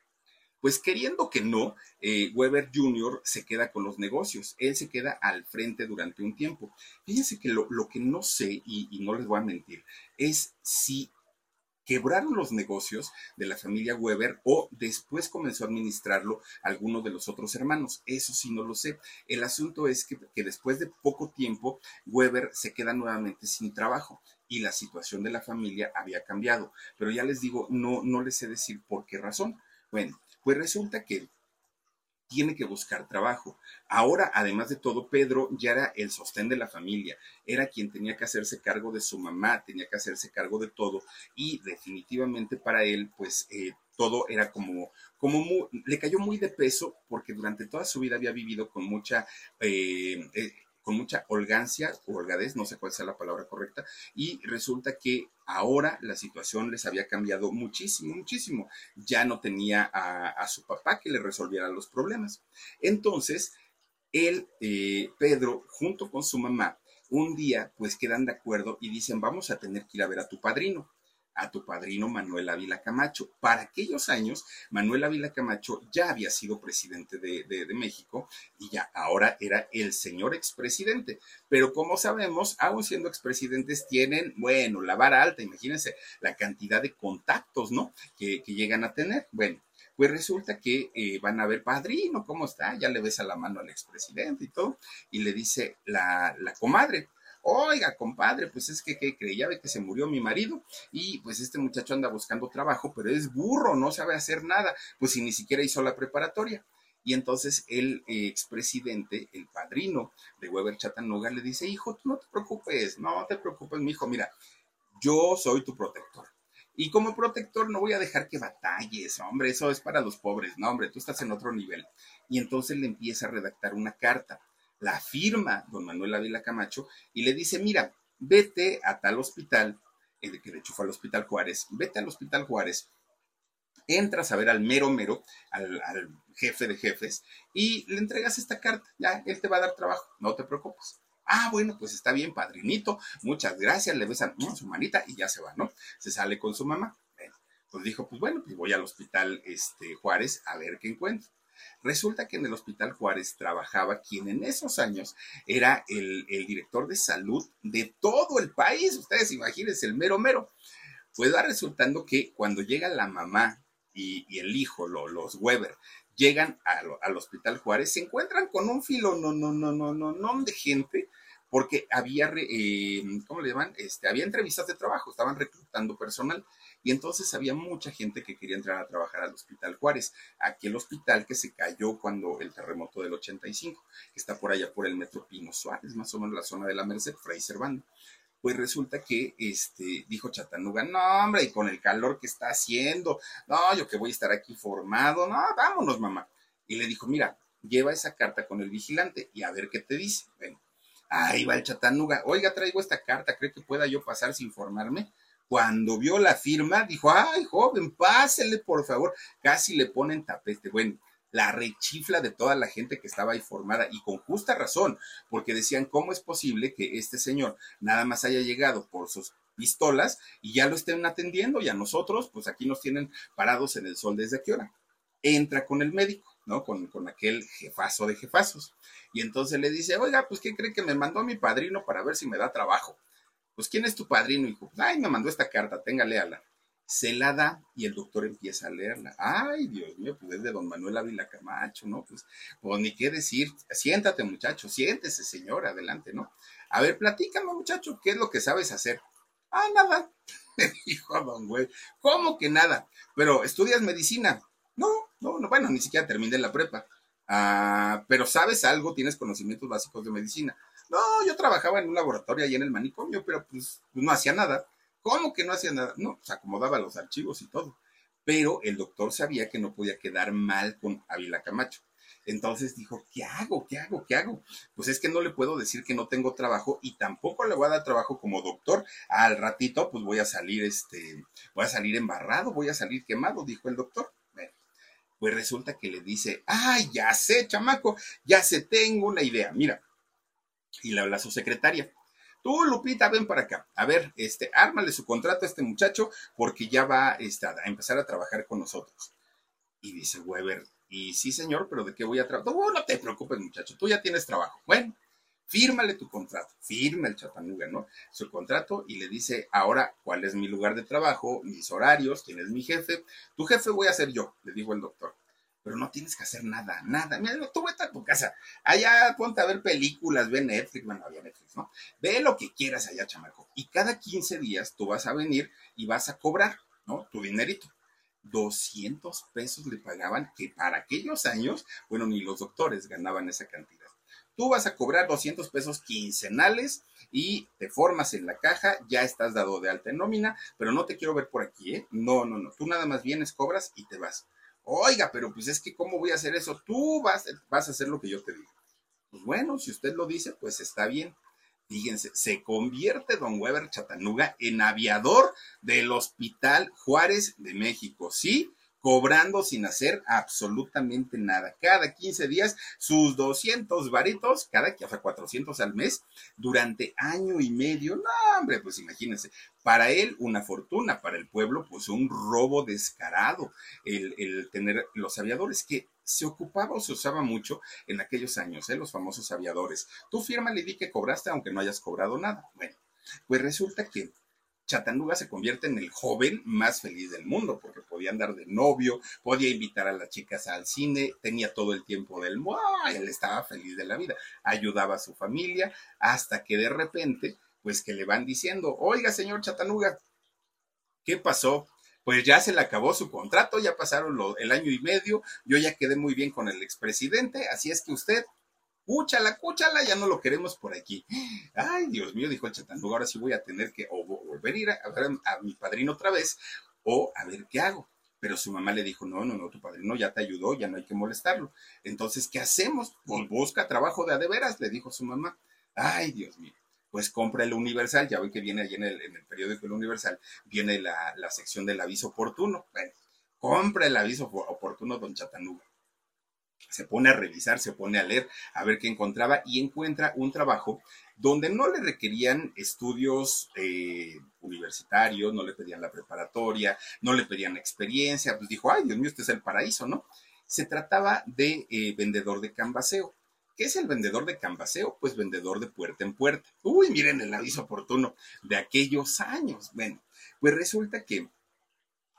[SPEAKER 1] pues queriendo que no, eh, Weber Jr. se queda con los negocios, él se queda al frente durante un tiempo. Fíjense que lo, que no sé, y, y, no les voy a mentir, es si quebraron los negocios de la familia Weber o después comenzó a administrarlo alguno de los otros hermanos. Eso sí no lo sé. El asunto es que, que después de poco tiempo, Weber se queda nuevamente sin trabajo y la situación de la familia había cambiado. Pero ya les digo, no, no les sé decir por qué razón. Bueno, pues resulta que tiene que buscar trabajo. Ahora, además de todo, Pedro ya era el sostén de la familia, era quien tenía que hacerse cargo de su mamá, tenía que hacerse cargo de todo y definitivamente para él, pues eh, todo era como, como le cayó muy de peso porque durante toda su vida había vivido con mucha... Eh, eh, con mucha holgancia o holgadez, no sé cuál sea la palabra correcta, y resulta que ahora la situación les había cambiado muchísimo, muchísimo. Ya no tenía a, su papá que le resolviera los problemas. Entonces, él, eh, Pedro, junto con su mamá, un día pues quedan de acuerdo y dicen, vamos a tener que ir a ver a tu padrino a tu padrino Manuel Ávila Camacho. Para aquellos años, Manuel Ávila Camacho ya había sido presidente de, México y ya ahora era el señor expresidente. Pero como sabemos, aún siendo expresidentes, tienen, bueno, la vara alta, imagínense la cantidad de contactos, ¿no? Que, llegan a tener. Bueno, pues resulta que eh, van a ver, padrino, ¿cómo está? Ya le besa la mano al expresidente y todo, y le dice la, la comadre, Oiga, compadre, pues es que, ¿qué cree? Ya ve que se murió mi marido y pues este muchacho anda buscando trabajo, pero es burro, no sabe hacer nada, pues ni siquiera hizo la preparatoria. Y entonces el expresidente, el padrino de Weber Chattanooga, le dice, hijo, tú no te preocupes, no te preocupes, mi hijo, mira, yo soy tu protector. Y como protector no voy a dejar que batalles, hombre, eso es para los pobres, no, hombre, tú estás en otro nivel. Y entonces le empieza a redactar una carta la firma don Manuel Ávila Camacho y le dice, mira, vete a tal hospital, eh, que de hecho fue al Hospital Juárez, vete al Hospital Juárez, entras a ver al mero mero, al, jefe de jefes, y le entregas esta carta, ya, él te va a dar trabajo, no te preocupes. Ah, bueno, pues está bien, padrinito, muchas gracias, le besan su manita y ya se va, ¿no? Se sale con su mamá. Pues dijo, pues bueno, pues voy al hospital este, Juárez a ver qué encuentro. Resulta que en el Hospital Juárez trabajaba quien en esos años era el, director de salud de todo el país. Ustedes imagínense, el mero mero. Pues va resultando que cuando llega la mamá y, el hijo, los Weber, llegan al Hospital Juárez, se encuentran con un filo no, no, no, no, no, no de gente, porque había, eh, ¿cómo le llaman? Este, había entrevistas de trabajo, estaban reclutando personal. Y entonces había mucha gente que quería entrar a trabajar al Hospital Juárez, aquel hospital que se cayó cuando el terremoto del 85, que está por allá por el Metro Pino Suárez, más o menos la zona de la Merced, Fray Servando. Pues resulta que este, dijo Chatanuga, no, hombre, y con el calor que está haciendo, no, yo que voy a estar aquí formado, no, vámonos, mamá. Y le dijo, mira, lleva esa carta con el vigilante y a ver qué te dice. Bueno, ahí va el Chatanuga, oiga, traigo esta carta, ¿cree que pueda yo pasar sin formarme? Cuando vio la firma, dijo, ay, joven, pásele, por favor. Casi le ponen tapete. Bueno, la rechifla de toda la gente que estaba ahí formada y con justa razón, porque decían, ¿cómo es posible que este señor nada más haya llegado por sus pistolas y ya lo estén atendiendo y a nosotros, pues aquí nos tienen parados en el sol desde qué hora? Entra con el médico, ¿no? Con, con aquel jefazo de jefazos. Y entonces le dice, oiga, pues ¿qué cree que me mandó mi padrino para ver si me da trabajo? Pues ¿quién es tu padrino? Hijo, ay, me mandó esta carta, tenga, léala. Se la da y el doctor empieza a leerla. Ay, Dios mío, pues es de don Manuel Ávila Camacho, ¿no? Pues, pues ni qué decir. Siéntate, muchacho, siéntese, señor, adelante, ¿no? A ver, platícame, muchacho, ¿qué es lo que sabes hacer? Ah, nada, *laughs* me dijo don güey. ¿Cómo que nada? Pero, ¿estudias medicina? No, no, no, bueno, ni siquiera terminé la prepa. Ah, pero ¿sabes algo? ¿Tienes conocimientos básicos de medicina? No, yo trabajaba en un laboratorio ahí en el manicomio, pero pues, pues, no hacía nada. ¿Cómo que no hacía nada? No, pues acomodaba los archivos y todo. Pero el doctor sabía que no podía quedar mal con Ávila Camacho. Entonces dijo, ¿qué hago? ¿Qué hago? ¿Qué hago? Pues es que no le puedo decir que no tengo trabajo y tampoco le voy a dar trabajo como doctor. Al ratito, pues voy a salir, este, voy a salir embarrado, voy a salir quemado, dijo el doctor. Pues resulta que le dice, ay, ya sé, chamaco, ya sé, tengo una idea. Mira, y le habla a su secretaria. Tú, Lupita, ven para acá. A ver, este, ármale su contrato a este muchacho porque ya va este, a empezar a trabajar con nosotros. Y dice Weber, y sí, señor, pero ¿de qué voy a trabajar? No, no te preocupes, muchacho, tú ya tienes trabajo. Bueno, fírmale tu contrato, firma el chatanuga, ¿no? Su contrato y le dice, ahora, ¿cuál es mi lugar de trabajo? Mis horarios, quién es mi jefe. Tu jefe voy a ser yo, le dijo el doctor pero no tienes que hacer nada, nada. Mira, tú vete a tu casa, allá ponte a ver películas, ve Netflix, bueno, había Netflix, ¿no? Ve lo que quieras allá, chamaco. Y cada 15 días tú vas a venir y vas a cobrar, ¿no? Tu dinerito. 200 pesos le pagaban, que para aquellos años, bueno, ni los doctores ganaban esa cantidad. Tú vas a cobrar 200 pesos quincenales y te formas en la caja, ya estás dado de alta en nómina, pero no te quiero ver por aquí, ¿eh? No, no, no. Tú nada más vienes, cobras y te vas. Oiga, pero pues es que ¿cómo voy a hacer eso? Tú vas, vas a hacer lo que yo te digo. Pues bueno, si usted lo dice, pues está bien. Fíjense, se convierte don Weber Chatanuga en aviador del Hospital Juárez de México. Sí, cobrando sin hacer absolutamente nada. Cada 15 días, sus 200 varitos, cada que hace 400 al mes, durante año y medio. No, hombre, pues imagínense, para él una fortuna, para el pueblo, pues un robo descarado, el, el tener los aviadores que se ocupaba o se usaba mucho en aquellos años, ¿eh? los famosos aviadores. Tú firma le di que cobraste aunque no hayas cobrado nada. Bueno, pues resulta que Chatanuga se convierte en el joven más feliz del mundo, porque podía andar de novio, podía invitar a las chicas al cine, tenía todo el tiempo del mundo, él estaba feliz de la vida, ayudaba a su familia, hasta que de repente, pues que le van diciendo, oiga, señor Chatanuga, ¿qué pasó? Pues ya se le acabó su contrato, ya pasaron el año y medio, yo ya quedé muy bien con el expresidente, así es que usted cúchala, cúchala, ya no lo queremos por aquí. Ay, Dios mío, dijo el Chatanuga, ahora sí voy a tener que o volver a ir a, ver a, mi padrino otra vez o a ver qué hago. Pero su mamá le dijo, no, no, no, tu padrino ya te ayudó, ya no hay que molestarlo. Entonces, ¿qué hacemos? Pues busca trabajo de a de veras, le dijo su mamá. Ay, Dios mío. Pues compra el Universal, ya ve que viene ahí en el, en el periódico El Universal, viene la, la sección del aviso oportuno. Bueno, compra el aviso oportuno, don Chatanuga se pone a revisar, se pone a leer, a ver qué encontraba y encuentra un trabajo donde no le requerían estudios eh, universitario, no le pedían la preparatoria, no le pedían experiencia, pues dijo, ay, Dios mío, este es el paraíso, ¿no? Se trataba de eh, vendedor de cambaseo. ¿Qué es el vendedor de cambaseo? Pues vendedor de puerta en puerta. Uy, miren el aviso oportuno de aquellos años. Bueno, pues resulta que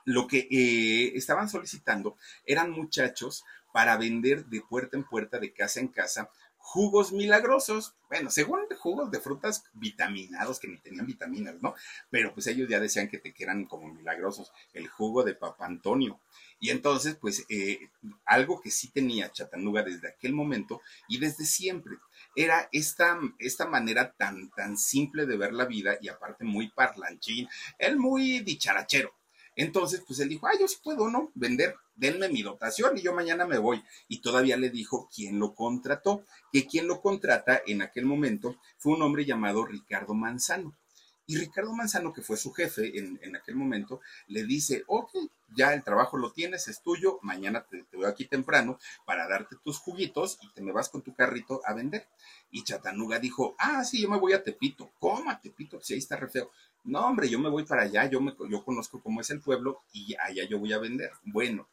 [SPEAKER 1] lo que eh, estaban solicitando eran muchachos para vender de puerta en puerta, de casa en casa, jugos milagrosos. Bueno, según jugos de frutas vitaminados que ni tenían vitaminas, ¿no? Pero pues ellos ya decían que te quedan como milagrosos. El jugo de Papa Antonio. Y entonces, pues, eh, algo que sí tenía Chatanuga desde aquel momento y desde siempre era esta, esta manera tan, tan simple de ver la vida y aparte muy parlanchín, él muy dicharachero. Entonces, pues él dijo, ah, yo sí puedo, ¿no? Vender, denme mi dotación y yo mañana me voy. Y todavía le dijo quién lo contrató, que quien lo contrata en aquel momento fue un hombre llamado Ricardo Manzano. Y Ricardo Manzano, que fue su jefe en, aquel momento, le dice, ok, ya el trabajo lo tienes, es tuyo, mañana te, te, voy aquí temprano para darte tus juguitos y te me vas con tu carrito a vender. Y Chatanuga dijo, ah, sí, yo me voy a Tepito. ¿Cómo a Tepito? Si ahí está re feo. No, hombre, yo me voy para allá, yo, me, yo conozco cómo es el pueblo y allá yo voy a vender. Bueno,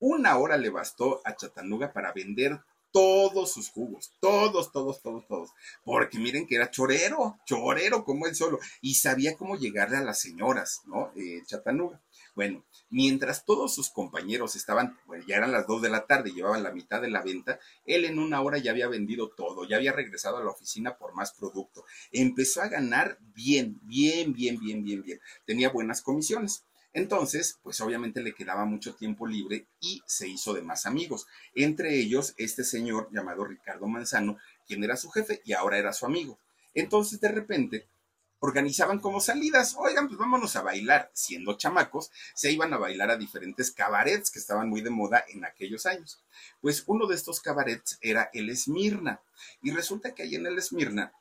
[SPEAKER 1] una hora le bastó a Chatanuga para vender todos sus jugos, todos, todos, todos, todos, porque miren que era chorero, chorero como él solo, y sabía cómo llegarle a las señoras, ¿no? Eh, Chatanuga. Bueno, mientras todos sus compañeros estaban, bueno, ya eran las dos de la tarde, llevaban la mitad de la venta, él en una hora ya había vendido todo, ya había regresado a la oficina por más producto. Empezó a ganar bien, bien, bien, bien, bien, bien. Tenía buenas comisiones. Entonces, pues obviamente le quedaba mucho tiempo libre y se hizo de más amigos. Entre ellos, este señor llamado Ricardo Manzano, quien era su jefe y ahora era su amigo. Entonces, de repente, organizaban como salidas. Oigan, pues vámonos a bailar. Siendo chamacos, se iban a bailar a diferentes cabarets que estaban muy de moda en aquellos años. Pues uno de estos cabarets era el Esmirna. Y resulta que ahí en el Esmirna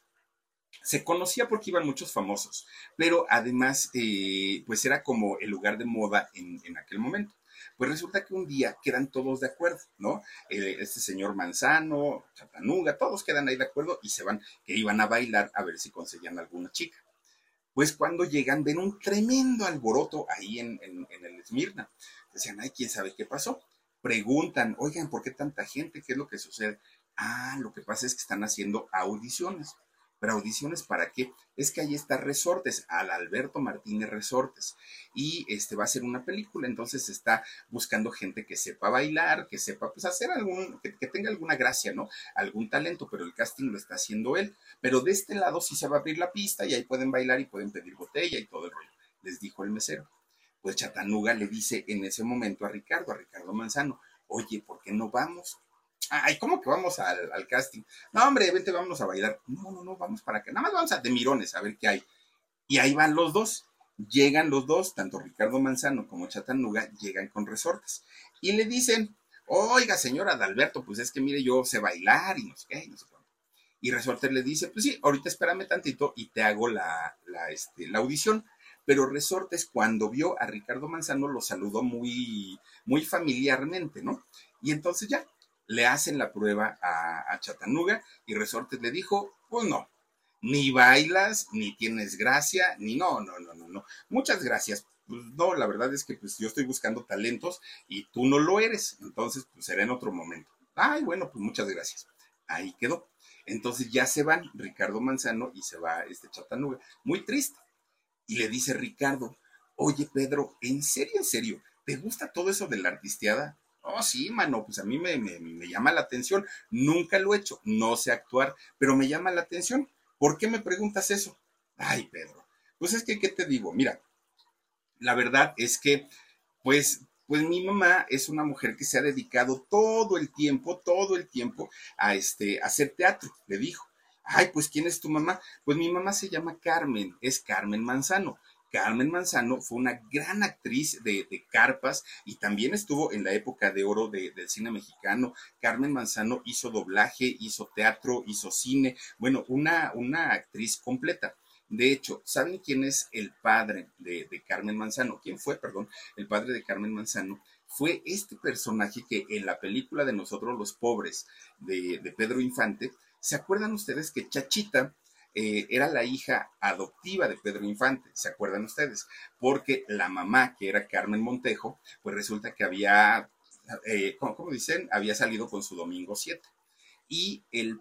[SPEAKER 1] se conocía porque iban muchos famosos, pero además, eh, pues era como el lugar de moda en, aquel momento. Pues resulta que un día quedan todos de acuerdo, ¿no? Eh, este señor Manzano, Chatanuga, todos quedan ahí de acuerdo y se van, que iban a bailar a ver si conseguían alguna chica. Pues cuando llegan ven un tremendo alboroto ahí en, en el Esmirna. Decían, ay, quién sabe qué pasó. Preguntan, oigan, ¿por qué tanta gente? ¿Qué es lo que sucede? Ah, lo que pasa es que están haciendo audiciones. Pero audiciones para qué? Es que ahí está Resortes, al Alberto Martínez Resortes. Y este va a ser una película, entonces está buscando gente que sepa bailar, que sepa pues hacer algún, que, tenga alguna gracia, ¿no? Algún talento, pero el casting lo está haciendo él. Pero de este lado sí se va a abrir la pista y ahí pueden bailar y pueden pedir botella y todo el rollo. Les dijo el mesero. Pues Chatanuga le dice en ese momento a Ricardo, a Ricardo Manzano, oye, ¿por qué no vamos? Ay, ¿cómo que vamos al, casting? No, hombre, vente, vámonos a bailar. No, no, no, vamos para acá. Nada más vamos a de mirones a ver qué hay. Y ahí van los dos. Llegan los dos, tanto Ricardo Manzano como Chatanuga, llegan con resortes. Y le dicen, oiga, señora Adalberto, pues es que mire, yo sé bailar y no sé qué, no sé cuánto. Y Resortes le dice, pues sí, ahorita espérame tantito y te hago la, la, este, la audición. Pero Resortes, cuando vio a Ricardo Manzano, lo saludó muy, muy familiarmente, ¿no? Y entonces ya, le hacen la prueba a, Chatanuga y Resortes le dijo, pues no, ni bailas, ni tienes gracia, ni no, no, no, no, no. Muchas gracias. Pues no, la verdad es que pues yo estoy buscando talentos y tú no lo eres, entonces pues será en otro momento. Ay, bueno, pues muchas gracias. Ahí quedó. Entonces ya se van Ricardo Manzano y se va este Chatanuga, muy triste. Y le dice Ricardo, oye Pedro, ¿en serio, en serio, te gusta todo eso de la artisteada? Oh, sí, mano, pues a mí me, llama la atención. Nunca lo he hecho, no sé actuar, pero me llama la atención. ¿Por qué me preguntas eso? Ay, Pedro, pues es que, ¿qué te digo? Mira, la verdad es que, pues, pues mi mamá es una mujer que se ha dedicado todo el tiempo, todo el tiempo a, este, a hacer teatro, le dijo. Ay, pues ¿quién es tu mamá? Pues mi mamá se llama Carmen, es Carmen Manzano. Carmen Manzano fue una gran actriz de, carpas y también estuvo en la época de oro del cine mexicano. Carmen Manzano hizo doblaje, hizo teatro, hizo cine, bueno, una, una actriz completa. De hecho, ¿saben quién es el padre de, Carmen Manzano? ¿Quién fue, perdón? El padre de Carmen Manzano fue este personaje que en la película de Nosotros los Pobres de, de Pedro Infante, ¿se acuerdan ustedes que Chachita eh, era la hija adoptiva de Pedro Infante, ¿se acuerdan ustedes? Porque la mamá, que era Carmen Montejo, pues resulta que había, eh, ¿cómo, dicen? Había salido con su domingo 7. Y el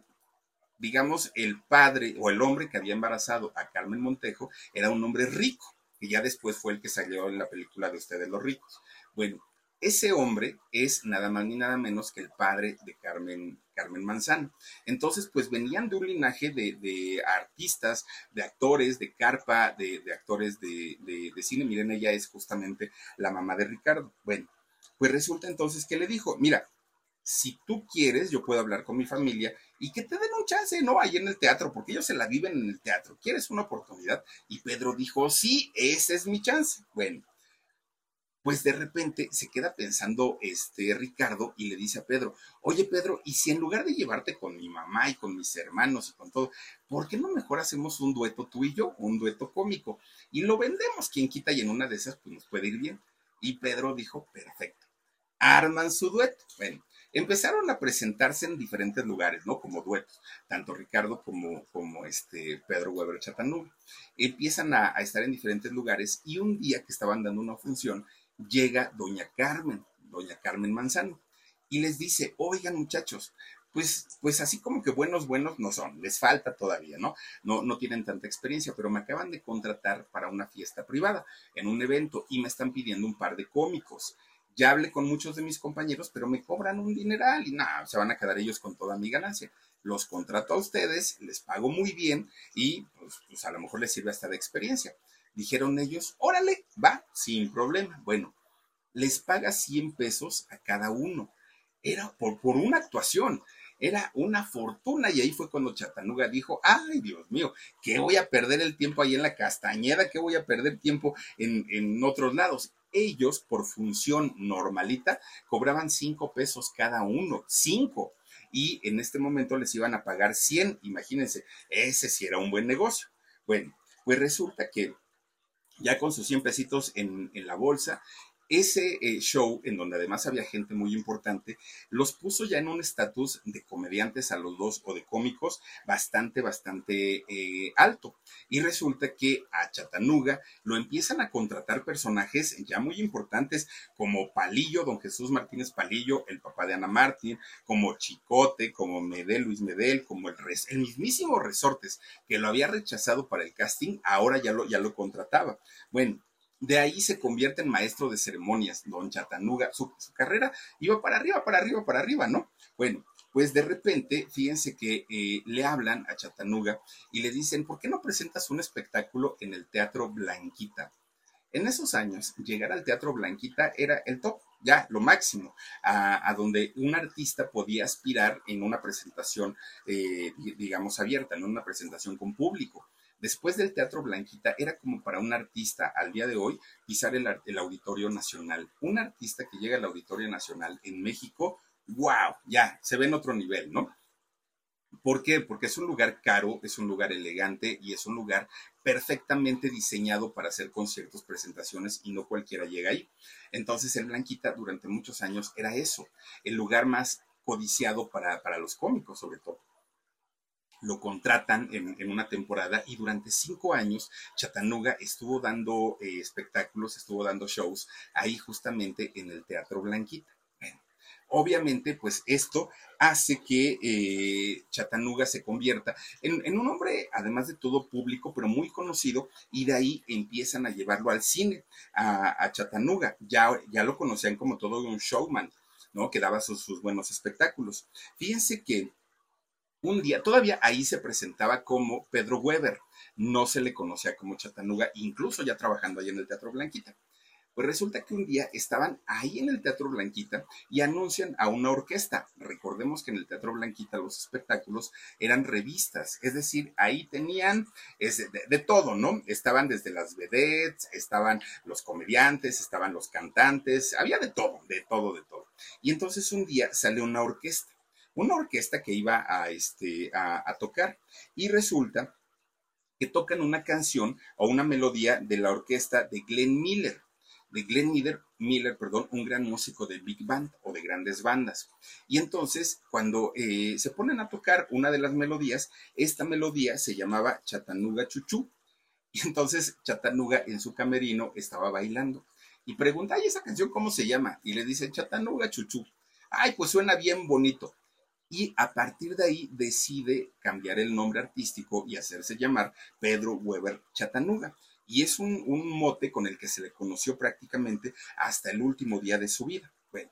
[SPEAKER 1] digamos, el padre o el hombre que había embarazado a Carmen Montejo era un hombre rico, que ya después fue el que salió en la película de Ustedes los ricos. Bueno, ese hombre es nada más ni nada menos que el padre de Carmen, Carmen Manzano. Entonces, pues venían de un linaje de, artistas, de actores, de carpa, de, actores de, de, cine. Miren, ella es justamente la mamá de Ricardo. Bueno, pues resulta entonces que le dijo, mira, si tú quieres, yo puedo hablar con mi familia y que te den un chance, ¿no? Ahí en el teatro, porque ellos se la viven en el teatro. ¿Quieres una oportunidad? Y Pedro dijo, sí, esa es mi chance. Bueno, pues de repente se queda pensando este Ricardo y le dice a Pedro, oye Pedro, ¿y si en lugar de llevarte con mi mamá y con mis hermanos y con todo, ¿por qué no mejor hacemos un dueto tú y yo, un dueto cómico? Y lo vendemos, quien quita, y en una de esas pues nos puede ir bien. Y Pedro dijo, perfecto, arman su dueto. Bueno, empezaron a presentarse en diferentes lugares, ¿no? Como duetos, tanto Ricardo como, como este Pedro Weber Chatanuga. Empiezan a, a, estar en diferentes lugares y un día que estaban dando una función, llega doña Carmen, doña Carmen Manzano, y les dice, oigan muchachos, pues, pues así como que buenos, buenos no son, les falta todavía, ¿no? ¿no? No tienen tanta experiencia, pero me acaban de contratar para una fiesta privada, en un evento, y me están pidiendo un par de cómicos. Ya hablé con muchos de mis compañeros, pero me cobran un dineral y nada, se van a quedar ellos con toda mi ganancia. Los contrato a ustedes, les pago muy bien y pues, pues a lo mejor les sirve hasta de experiencia. Dijeron ellos, órale, va, sin problema. Bueno, les paga 100 pesos a cada uno. Era por, por una actuación, era una fortuna y ahí fue cuando Chatanuga dijo, ay Dios mío, ¿qué voy a perder el tiempo ahí en la Castañeda? ¿Qué voy a perder tiempo en, en otros lados? Ellos, por función normalita, cobraban 5 pesos cada uno, 5 y en este momento les iban a pagar 100. Imagínense, ese sí era un buen negocio. Bueno, pues resulta que ya con sus 100 pesitos en, en la bolsa, ese eh, show, en donde además había gente muy importante, los puso ya en un estatus de comediantes a los dos o de cómicos bastante, bastante eh, alto. Y resulta que a Chatanuga lo empiezan a contratar personajes ya muy importantes como Palillo, don Jesús Martínez Palillo, el papá de Ana Martín, como Chicote, como Medel, Luis Medel, como el, el mismísimo Resortes, que lo había rechazado para el casting, ahora ya lo, ya lo contrataba. Bueno, de ahí se convierte en maestro de ceremonias, don Chatanuga. Su, carrera iba para arriba, para arriba, para arriba, ¿no? Bueno, pues de repente, fíjense que eh, le hablan a Chatanuga y le dicen, ¿por qué no presentas un espectáculo en el Teatro Blanquita? En esos años, llegar al Teatro Blanquita era el top, ya lo máximo, a, donde un artista podía aspirar en una presentación, eh, digamos, abierta, en una presentación con público. Después del Teatro Blanquita, era como para un artista al día de hoy pisar el, Auditorio Nacional. Un artista que llega al Auditorio Nacional en México, wow, ya, se ve en otro nivel, ¿no? ¿Por qué? Porque es un lugar caro, es un lugar elegante y es un lugar perfectamente diseñado para hacer conciertos, presentaciones y no cualquiera llega ahí. Entonces el Blanquita durante muchos años era eso, el lugar más codiciado para, para los cómicos sobre todo lo contratan en, una temporada y durante cinco años Chattanooga estuvo dando eh, espectáculos, estuvo dando shows ahí justamente en el Teatro Blanquita. obviamente, pues esto hace que eh, Chattanooga se convierta en, un hombre, además de todo público, pero muy conocido, y de ahí empiezan a llevarlo al cine, a, Chattanooga. Ya, ya lo conocían como todo un showman, ¿no? Que daba sus, sus buenos espectáculos. Fíjense que un día, todavía ahí se presentaba como Pedro Weber, no se le conocía como Chatanuga, incluso ya trabajando ahí en el Teatro Blanquita. Pues resulta que un día estaban ahí en el Teatro Blanquita y anuncian a una orquesta. Recordemos que en el Teatro Blanquita los espectáculos eran revistas, es decir, ahí tenían de, todo, ¿no? Estaban desde las vedettes, estaban los comediantes, estaban los cantantes, había de todo, de todo, de todo. Y entonces un día sale una orquesta una orquesta que iba a, este, a, tocar y resulta que tocan una canción o una melodía de la orquesta de Glenn Miller. de Glenn Miller, Miller, perdón, un gran músico de big band o de grandes bandas. Y entonces, cuando eh, se ponen a tocar una de las melodías, esta melodía se llamaba Chattanooga Chuchú. Y entonces Chattanooga en su camerino estaba bailando. Y pregunta, ay, esa canción, ¿cómo se llama? Y le dice Chattanooga Chuchú. Ay, pues suena bien bonito. Y a partir de ahí decide cambiar el nombre artístico y hacerse llamar Pedro Weber Chattanooga y es un, mote con el que se le conoció prácticamente hasta el último día de su vida. Bueno,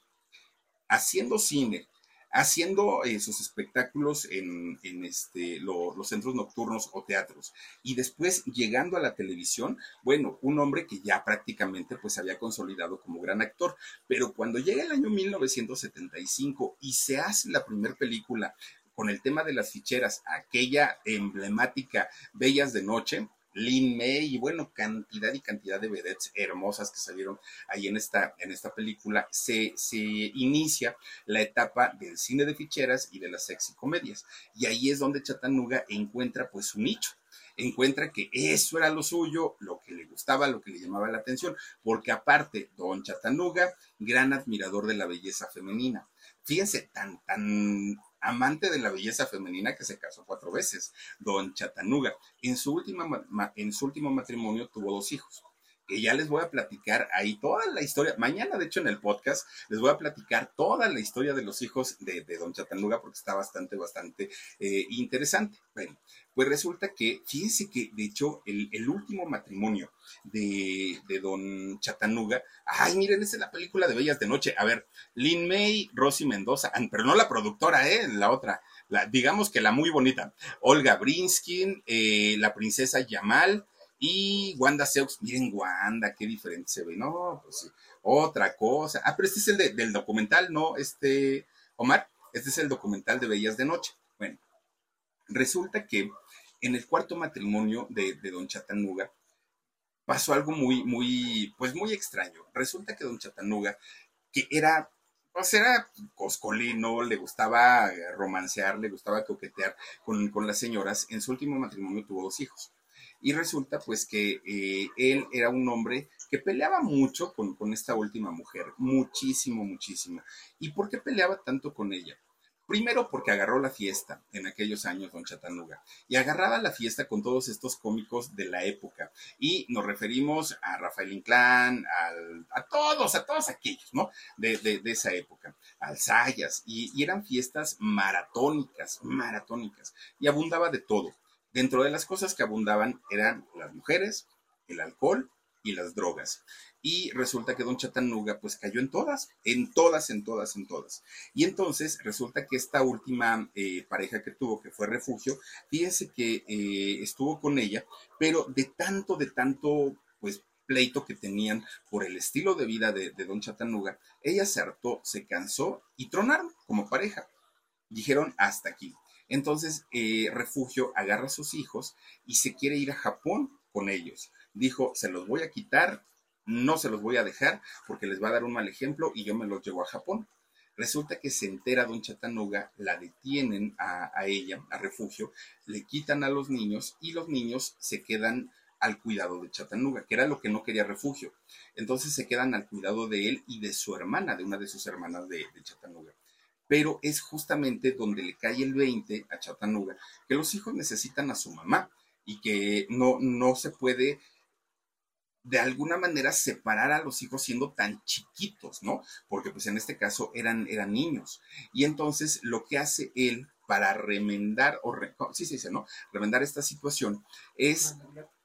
[SPEAKER 1] haciendo cine, haciendo eh, sus espectáculos en, este, los centros nocturnos o teatros. Y después llegando a la televisión, bueno, un hombre que ya prácticamente pues había consolidado como gran actor, pero cuando llega el año 1975 y se hace la primera película con el tema de las ficheras, aquella emblemática Bellas de Noche, Lin May y bueno, cantidad y cantidad de vedettes hermosas que salieron ahí en esta, en esta película, se, se inicia la etapa del cine de ficheras y de las sexy comedias. Y ahí es donde Chattanooga encuentra pues su nicho encuentra que eso era lo suyo, lo que le gustaba, lo que le llamaba la atención, porque aparte, Don Chattanooga, gran admirador de la belleza femenina. Fíjense, tan, tan amante de la belleza femenina que se casó cuatro veces, don Chatanuga. En su, última, en su último matrimonio tuvo dos hijos que ya les voy a platicar ahí toda la historia. Mañana, de hecho, en el podcast les voy a platicar toda la historia de los hijos de, Don Chatanuga porque está bastante, bastante eh, interesante. Bueno, pues resulta que, fíjense que, de hecho, el, último matrimonio de, Don Chatanuga, ay, miren, esa es la película de Bellas de Noche. A ver, Lin May, Rosy Mendoza, pero no la productora, ¿eh? La otra. La, digamos que la muy bonita, Olga Brinskin, eh, la princesa Yamal, y Wanda Seux, miren Wanda, qué diferente se ve, no, pues sí, otra cosa. Ah, pero este es el del documental, ¿no? Este, Omar, este es el documental de Bellas de Noche. Bueno, resulta que en el cuarto matrimonio de, Don Chatanuga pasó algo muy, muy, pues muy extraño. Resulta que Don Chatanuga, que era pues era coscolino, le gustaba romancear, le gustaba coquetear con, con, las señoras. En su último matrimonio tuvo dos hijos. Y resulta pues que eh, él era un hombre que peleaba mucho con, con esta última mujer, muchísimo, muchísimo. ¿Y por qué peleaba tanto con ella? Primero porque agarró la fiesta en aquellos años, don Chatanuga, y agarraba la fiesta con todos estos cómicos de la época. Y nos referimos a Rafael Inclán, a todos, a todos aquellos, ¿no? De, de, esa época, al Sayas, y, y eran fiestas maratónicas, maratónicas, y abundaba de todo. Dentro de las cosas que abundaban eran las mujeres, el alcohol y las drogas. Y resulta que Don Chatanuga pues cayó en todas, en todas, en todas, en todas. Y entonces resulta que esta última eh, pareja que tuvo, que fue refugio, fíjense que eh, estuvo con ella, pero de tanto, de tanto, pues pleito que tenían por el estilo de vida de, de Don Chatanuga, ella se hartó, se cansó y tronaron como pareja. Dijeron hasta aquí. Entonces, eh, Refugio agarra a sus hijos y se quiere ir a Japón con ellos. Dijo, se los voy a quitar, no se los voy a dejar porque les va a dar un mal ejemplo y yo me los llevo a Japón. Resulta que se entera don Chatanuga, la detienen a, ella, a Refugio, le quitan a los niños y los niños se quedan al cuidado de Chatanuga, que era lo que no quería refugio. Entonces se quedan al cuidado de él y de su hermana, de una de sus hermanas de, de Chattanooga pero es justamente donde le cae el 20 a Chatanuga, que los hijos necesitan a su mamá y que no, no se puede de alguna manera separar a los hijos siendo tan chiquitos, ¿no? Porque pues en este caso eran, eran niños. Y entonces lo que hace él para remendar, o sí, sí, sí, ¿no? Remendar esta situación es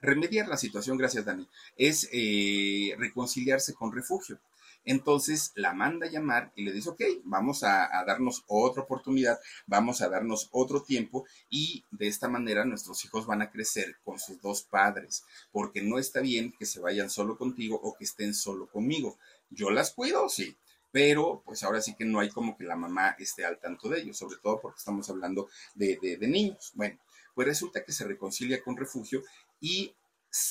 [SPEAKER 1] remediar la situación, gracias Dani, es eh, reconciliarse con refugio. Entonces la manda a llamar y le dice, ok, vamos a, darnos otra oportunidad, vamos a darnos otro tiempo y de esta manera nuestros hijos van a crecer con sus dos padres, porque no está bien que se vayan solo contigo o que estén solo conmigo. Yo las cuido, sí, pero pues ahora sí que no hay como que la mamá esté al tanto de ellos, sobre todo porque estamos hablando de, de niños. Bueno, pues resulta que se reconcilia con refugio y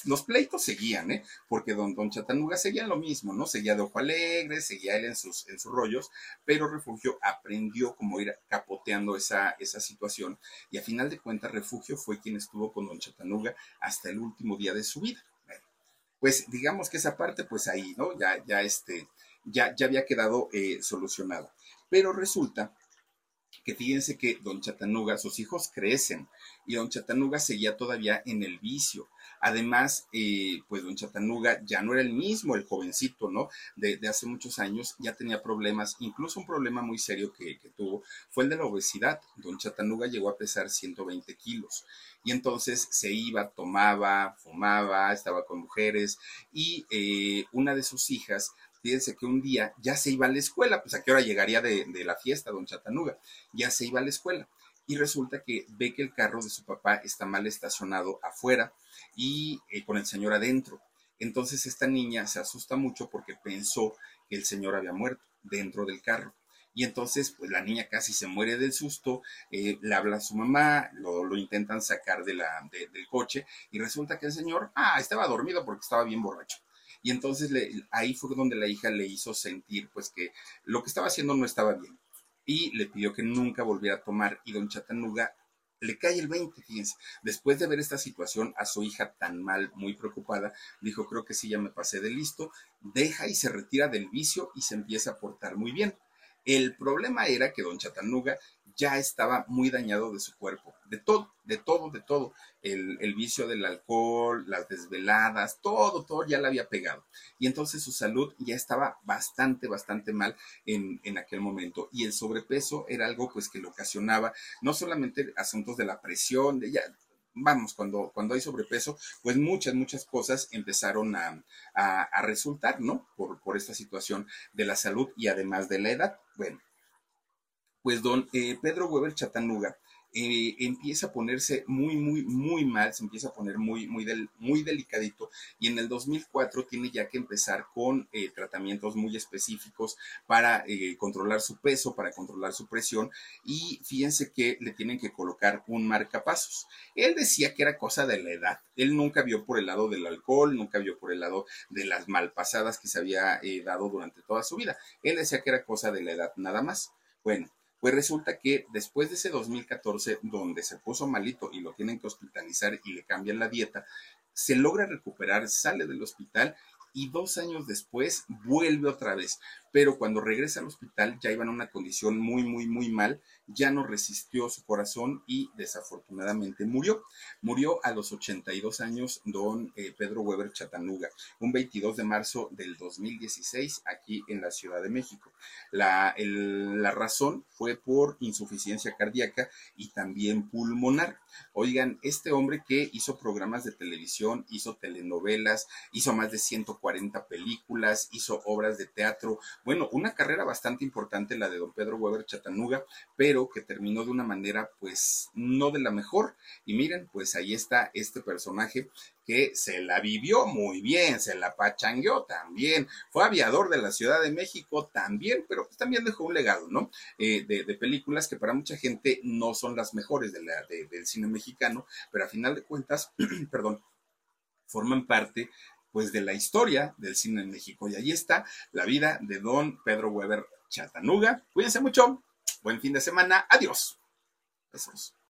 [SPEAKER 1] los pleitos seguían, ¿eh? Porque don, don Chatanuga seguía lo mismo, ¿no? Seguía de ojo alegre, seguía él en sus, en sus rollos, pero Refugio aprendió cómo ir capoteando esa, esa situación y a final de cuentas Refugio fue quien estuvo con don Chatanuga hasta el último día de su vida. pues digamos que esa parte, pues ahí, ¿no? Ya, ya, este, ya, ya había quedado eh, solucionado. Pero resulta que fíjense que don Chatanuga, sus hijos crecen y don Chatanuga seguía todavía en el vicio. Además, eh, pues don Chatanuga ya no era el mismo, el jovencito, ¿no? De, hace muchos años, ya tenía problemas, incluso un problema muy serio que, tuvo fue el de la obesidad. Don Chatanuga llegó a pesar 120 kilos y entonces se iba, tomaba, fumaba, estaba con mujeres y eh, una de sus hijas fíjense que un día ya se iba a la escuela, pues a qué hora llegaría de, la fiesta, don Chatanuga, ya se iba a la escuela. Y resulta que ve que el carro de su papá está mal estacionado afuera y eh, con el señor adentro. Entonces esta niña se asusta mucho porque pensó que el señor había muerto dentro del carro. Y entonces, pues la niña casi se muere del susto, eh, le habla a su mamá, lo, intentan sacar de la, del coche y resulta que el señor, ah, estaba dormido porque estaba bien borracho. Y entonces ahí fue donde la hija le hizo sentir pues que lo que estaba haciendo no estaba bien. Y le pidió que nunca volviera a tomar. Y don Chatanuga le cae el 20, fíjense. Después de ver esta situación a su hija tan mal, muy preocupada, dijo, creo que sí, ya me pasé de listo, deja y se retira del vicio y se empieza a portar muy bien. El problema era que don Chatanuga ya estaba muy dañado de su cuerpo, de todo, de todo, de todo. El, vicio del alcohol, las desveladas, todo, todo ya le había pegado. Y entonces su salud ya estaba bastante, bastante mal en, en aquel momento. Y el sobrepeso era algo pues que le ocasionaba no solamente asuntos de la presión, de ya, vamos, cuando, cuando hay sobrepeso, pues muchas, muchas cosas empezaron a, a, resultar, ¿no? Por, por esta situación de la salud y además de la edad. Bueno, pues don eh, Pedro Weber Chatanuga eh, empieza a ponerse muy, muy, muy mal, se empieza a poner muy, muy, muy delicadito y en el 2004 tiene ya que empezar con eh, tratamientos muy específicos para controlar su peso, para controlar su presión y fíjense que le tienen que colocar un marcapasos. Él decía que era cosa de la edad, él nunca vio por el lado del alcohol, nunca vio por el lado de las malpasadas que se había dado durante toda su vida, él decía que era cosa de la edad nada más. Bueno, pues resulta que después de ese 2014, donde se puso malito y lo tienen que hospitalizar y le cambian la dieta, se logra recuperar, sale del hospital y dos años después vuelve otra vez. Pero cuando regresa al hospital ya iba en una condición muy, muy, muy mal, ya no resistió su corazón y desafortunadamente murió. Murió a los 82 años don eh, Pedro Weber Chatanuga, un 22 de marzo del 2016 aquí en la Ciudad de México. La, la razón fue por insuficiencia cardíaca y también pulmonar. Oigan, este hombre que hizo programas de televisión, hizo telenovelas, hizo más de 140 películas, hizo obras de teatro, bueno, una carrera bastante importante la de don Pedro Weber Chatanuga, pero que terminó de una manera pues no de la mejor. Y miren, pues ahí está este personaje que se la vivió muy bien, se la pachangueó también, fue aviador de la Ciudad de México también, pero pues también dejó un legado, ¿no? Eh, de, películas que para mucha gente no son las mejores de del cine mexicano, pero a final de cuentas, *clears throat* perdón, forman parte pues de la historia del cine en México. Y ahí está la vida de don Pedro Weber Chatanuga. Cuídense mucho. Buen fin de semana. Adiós. Besos.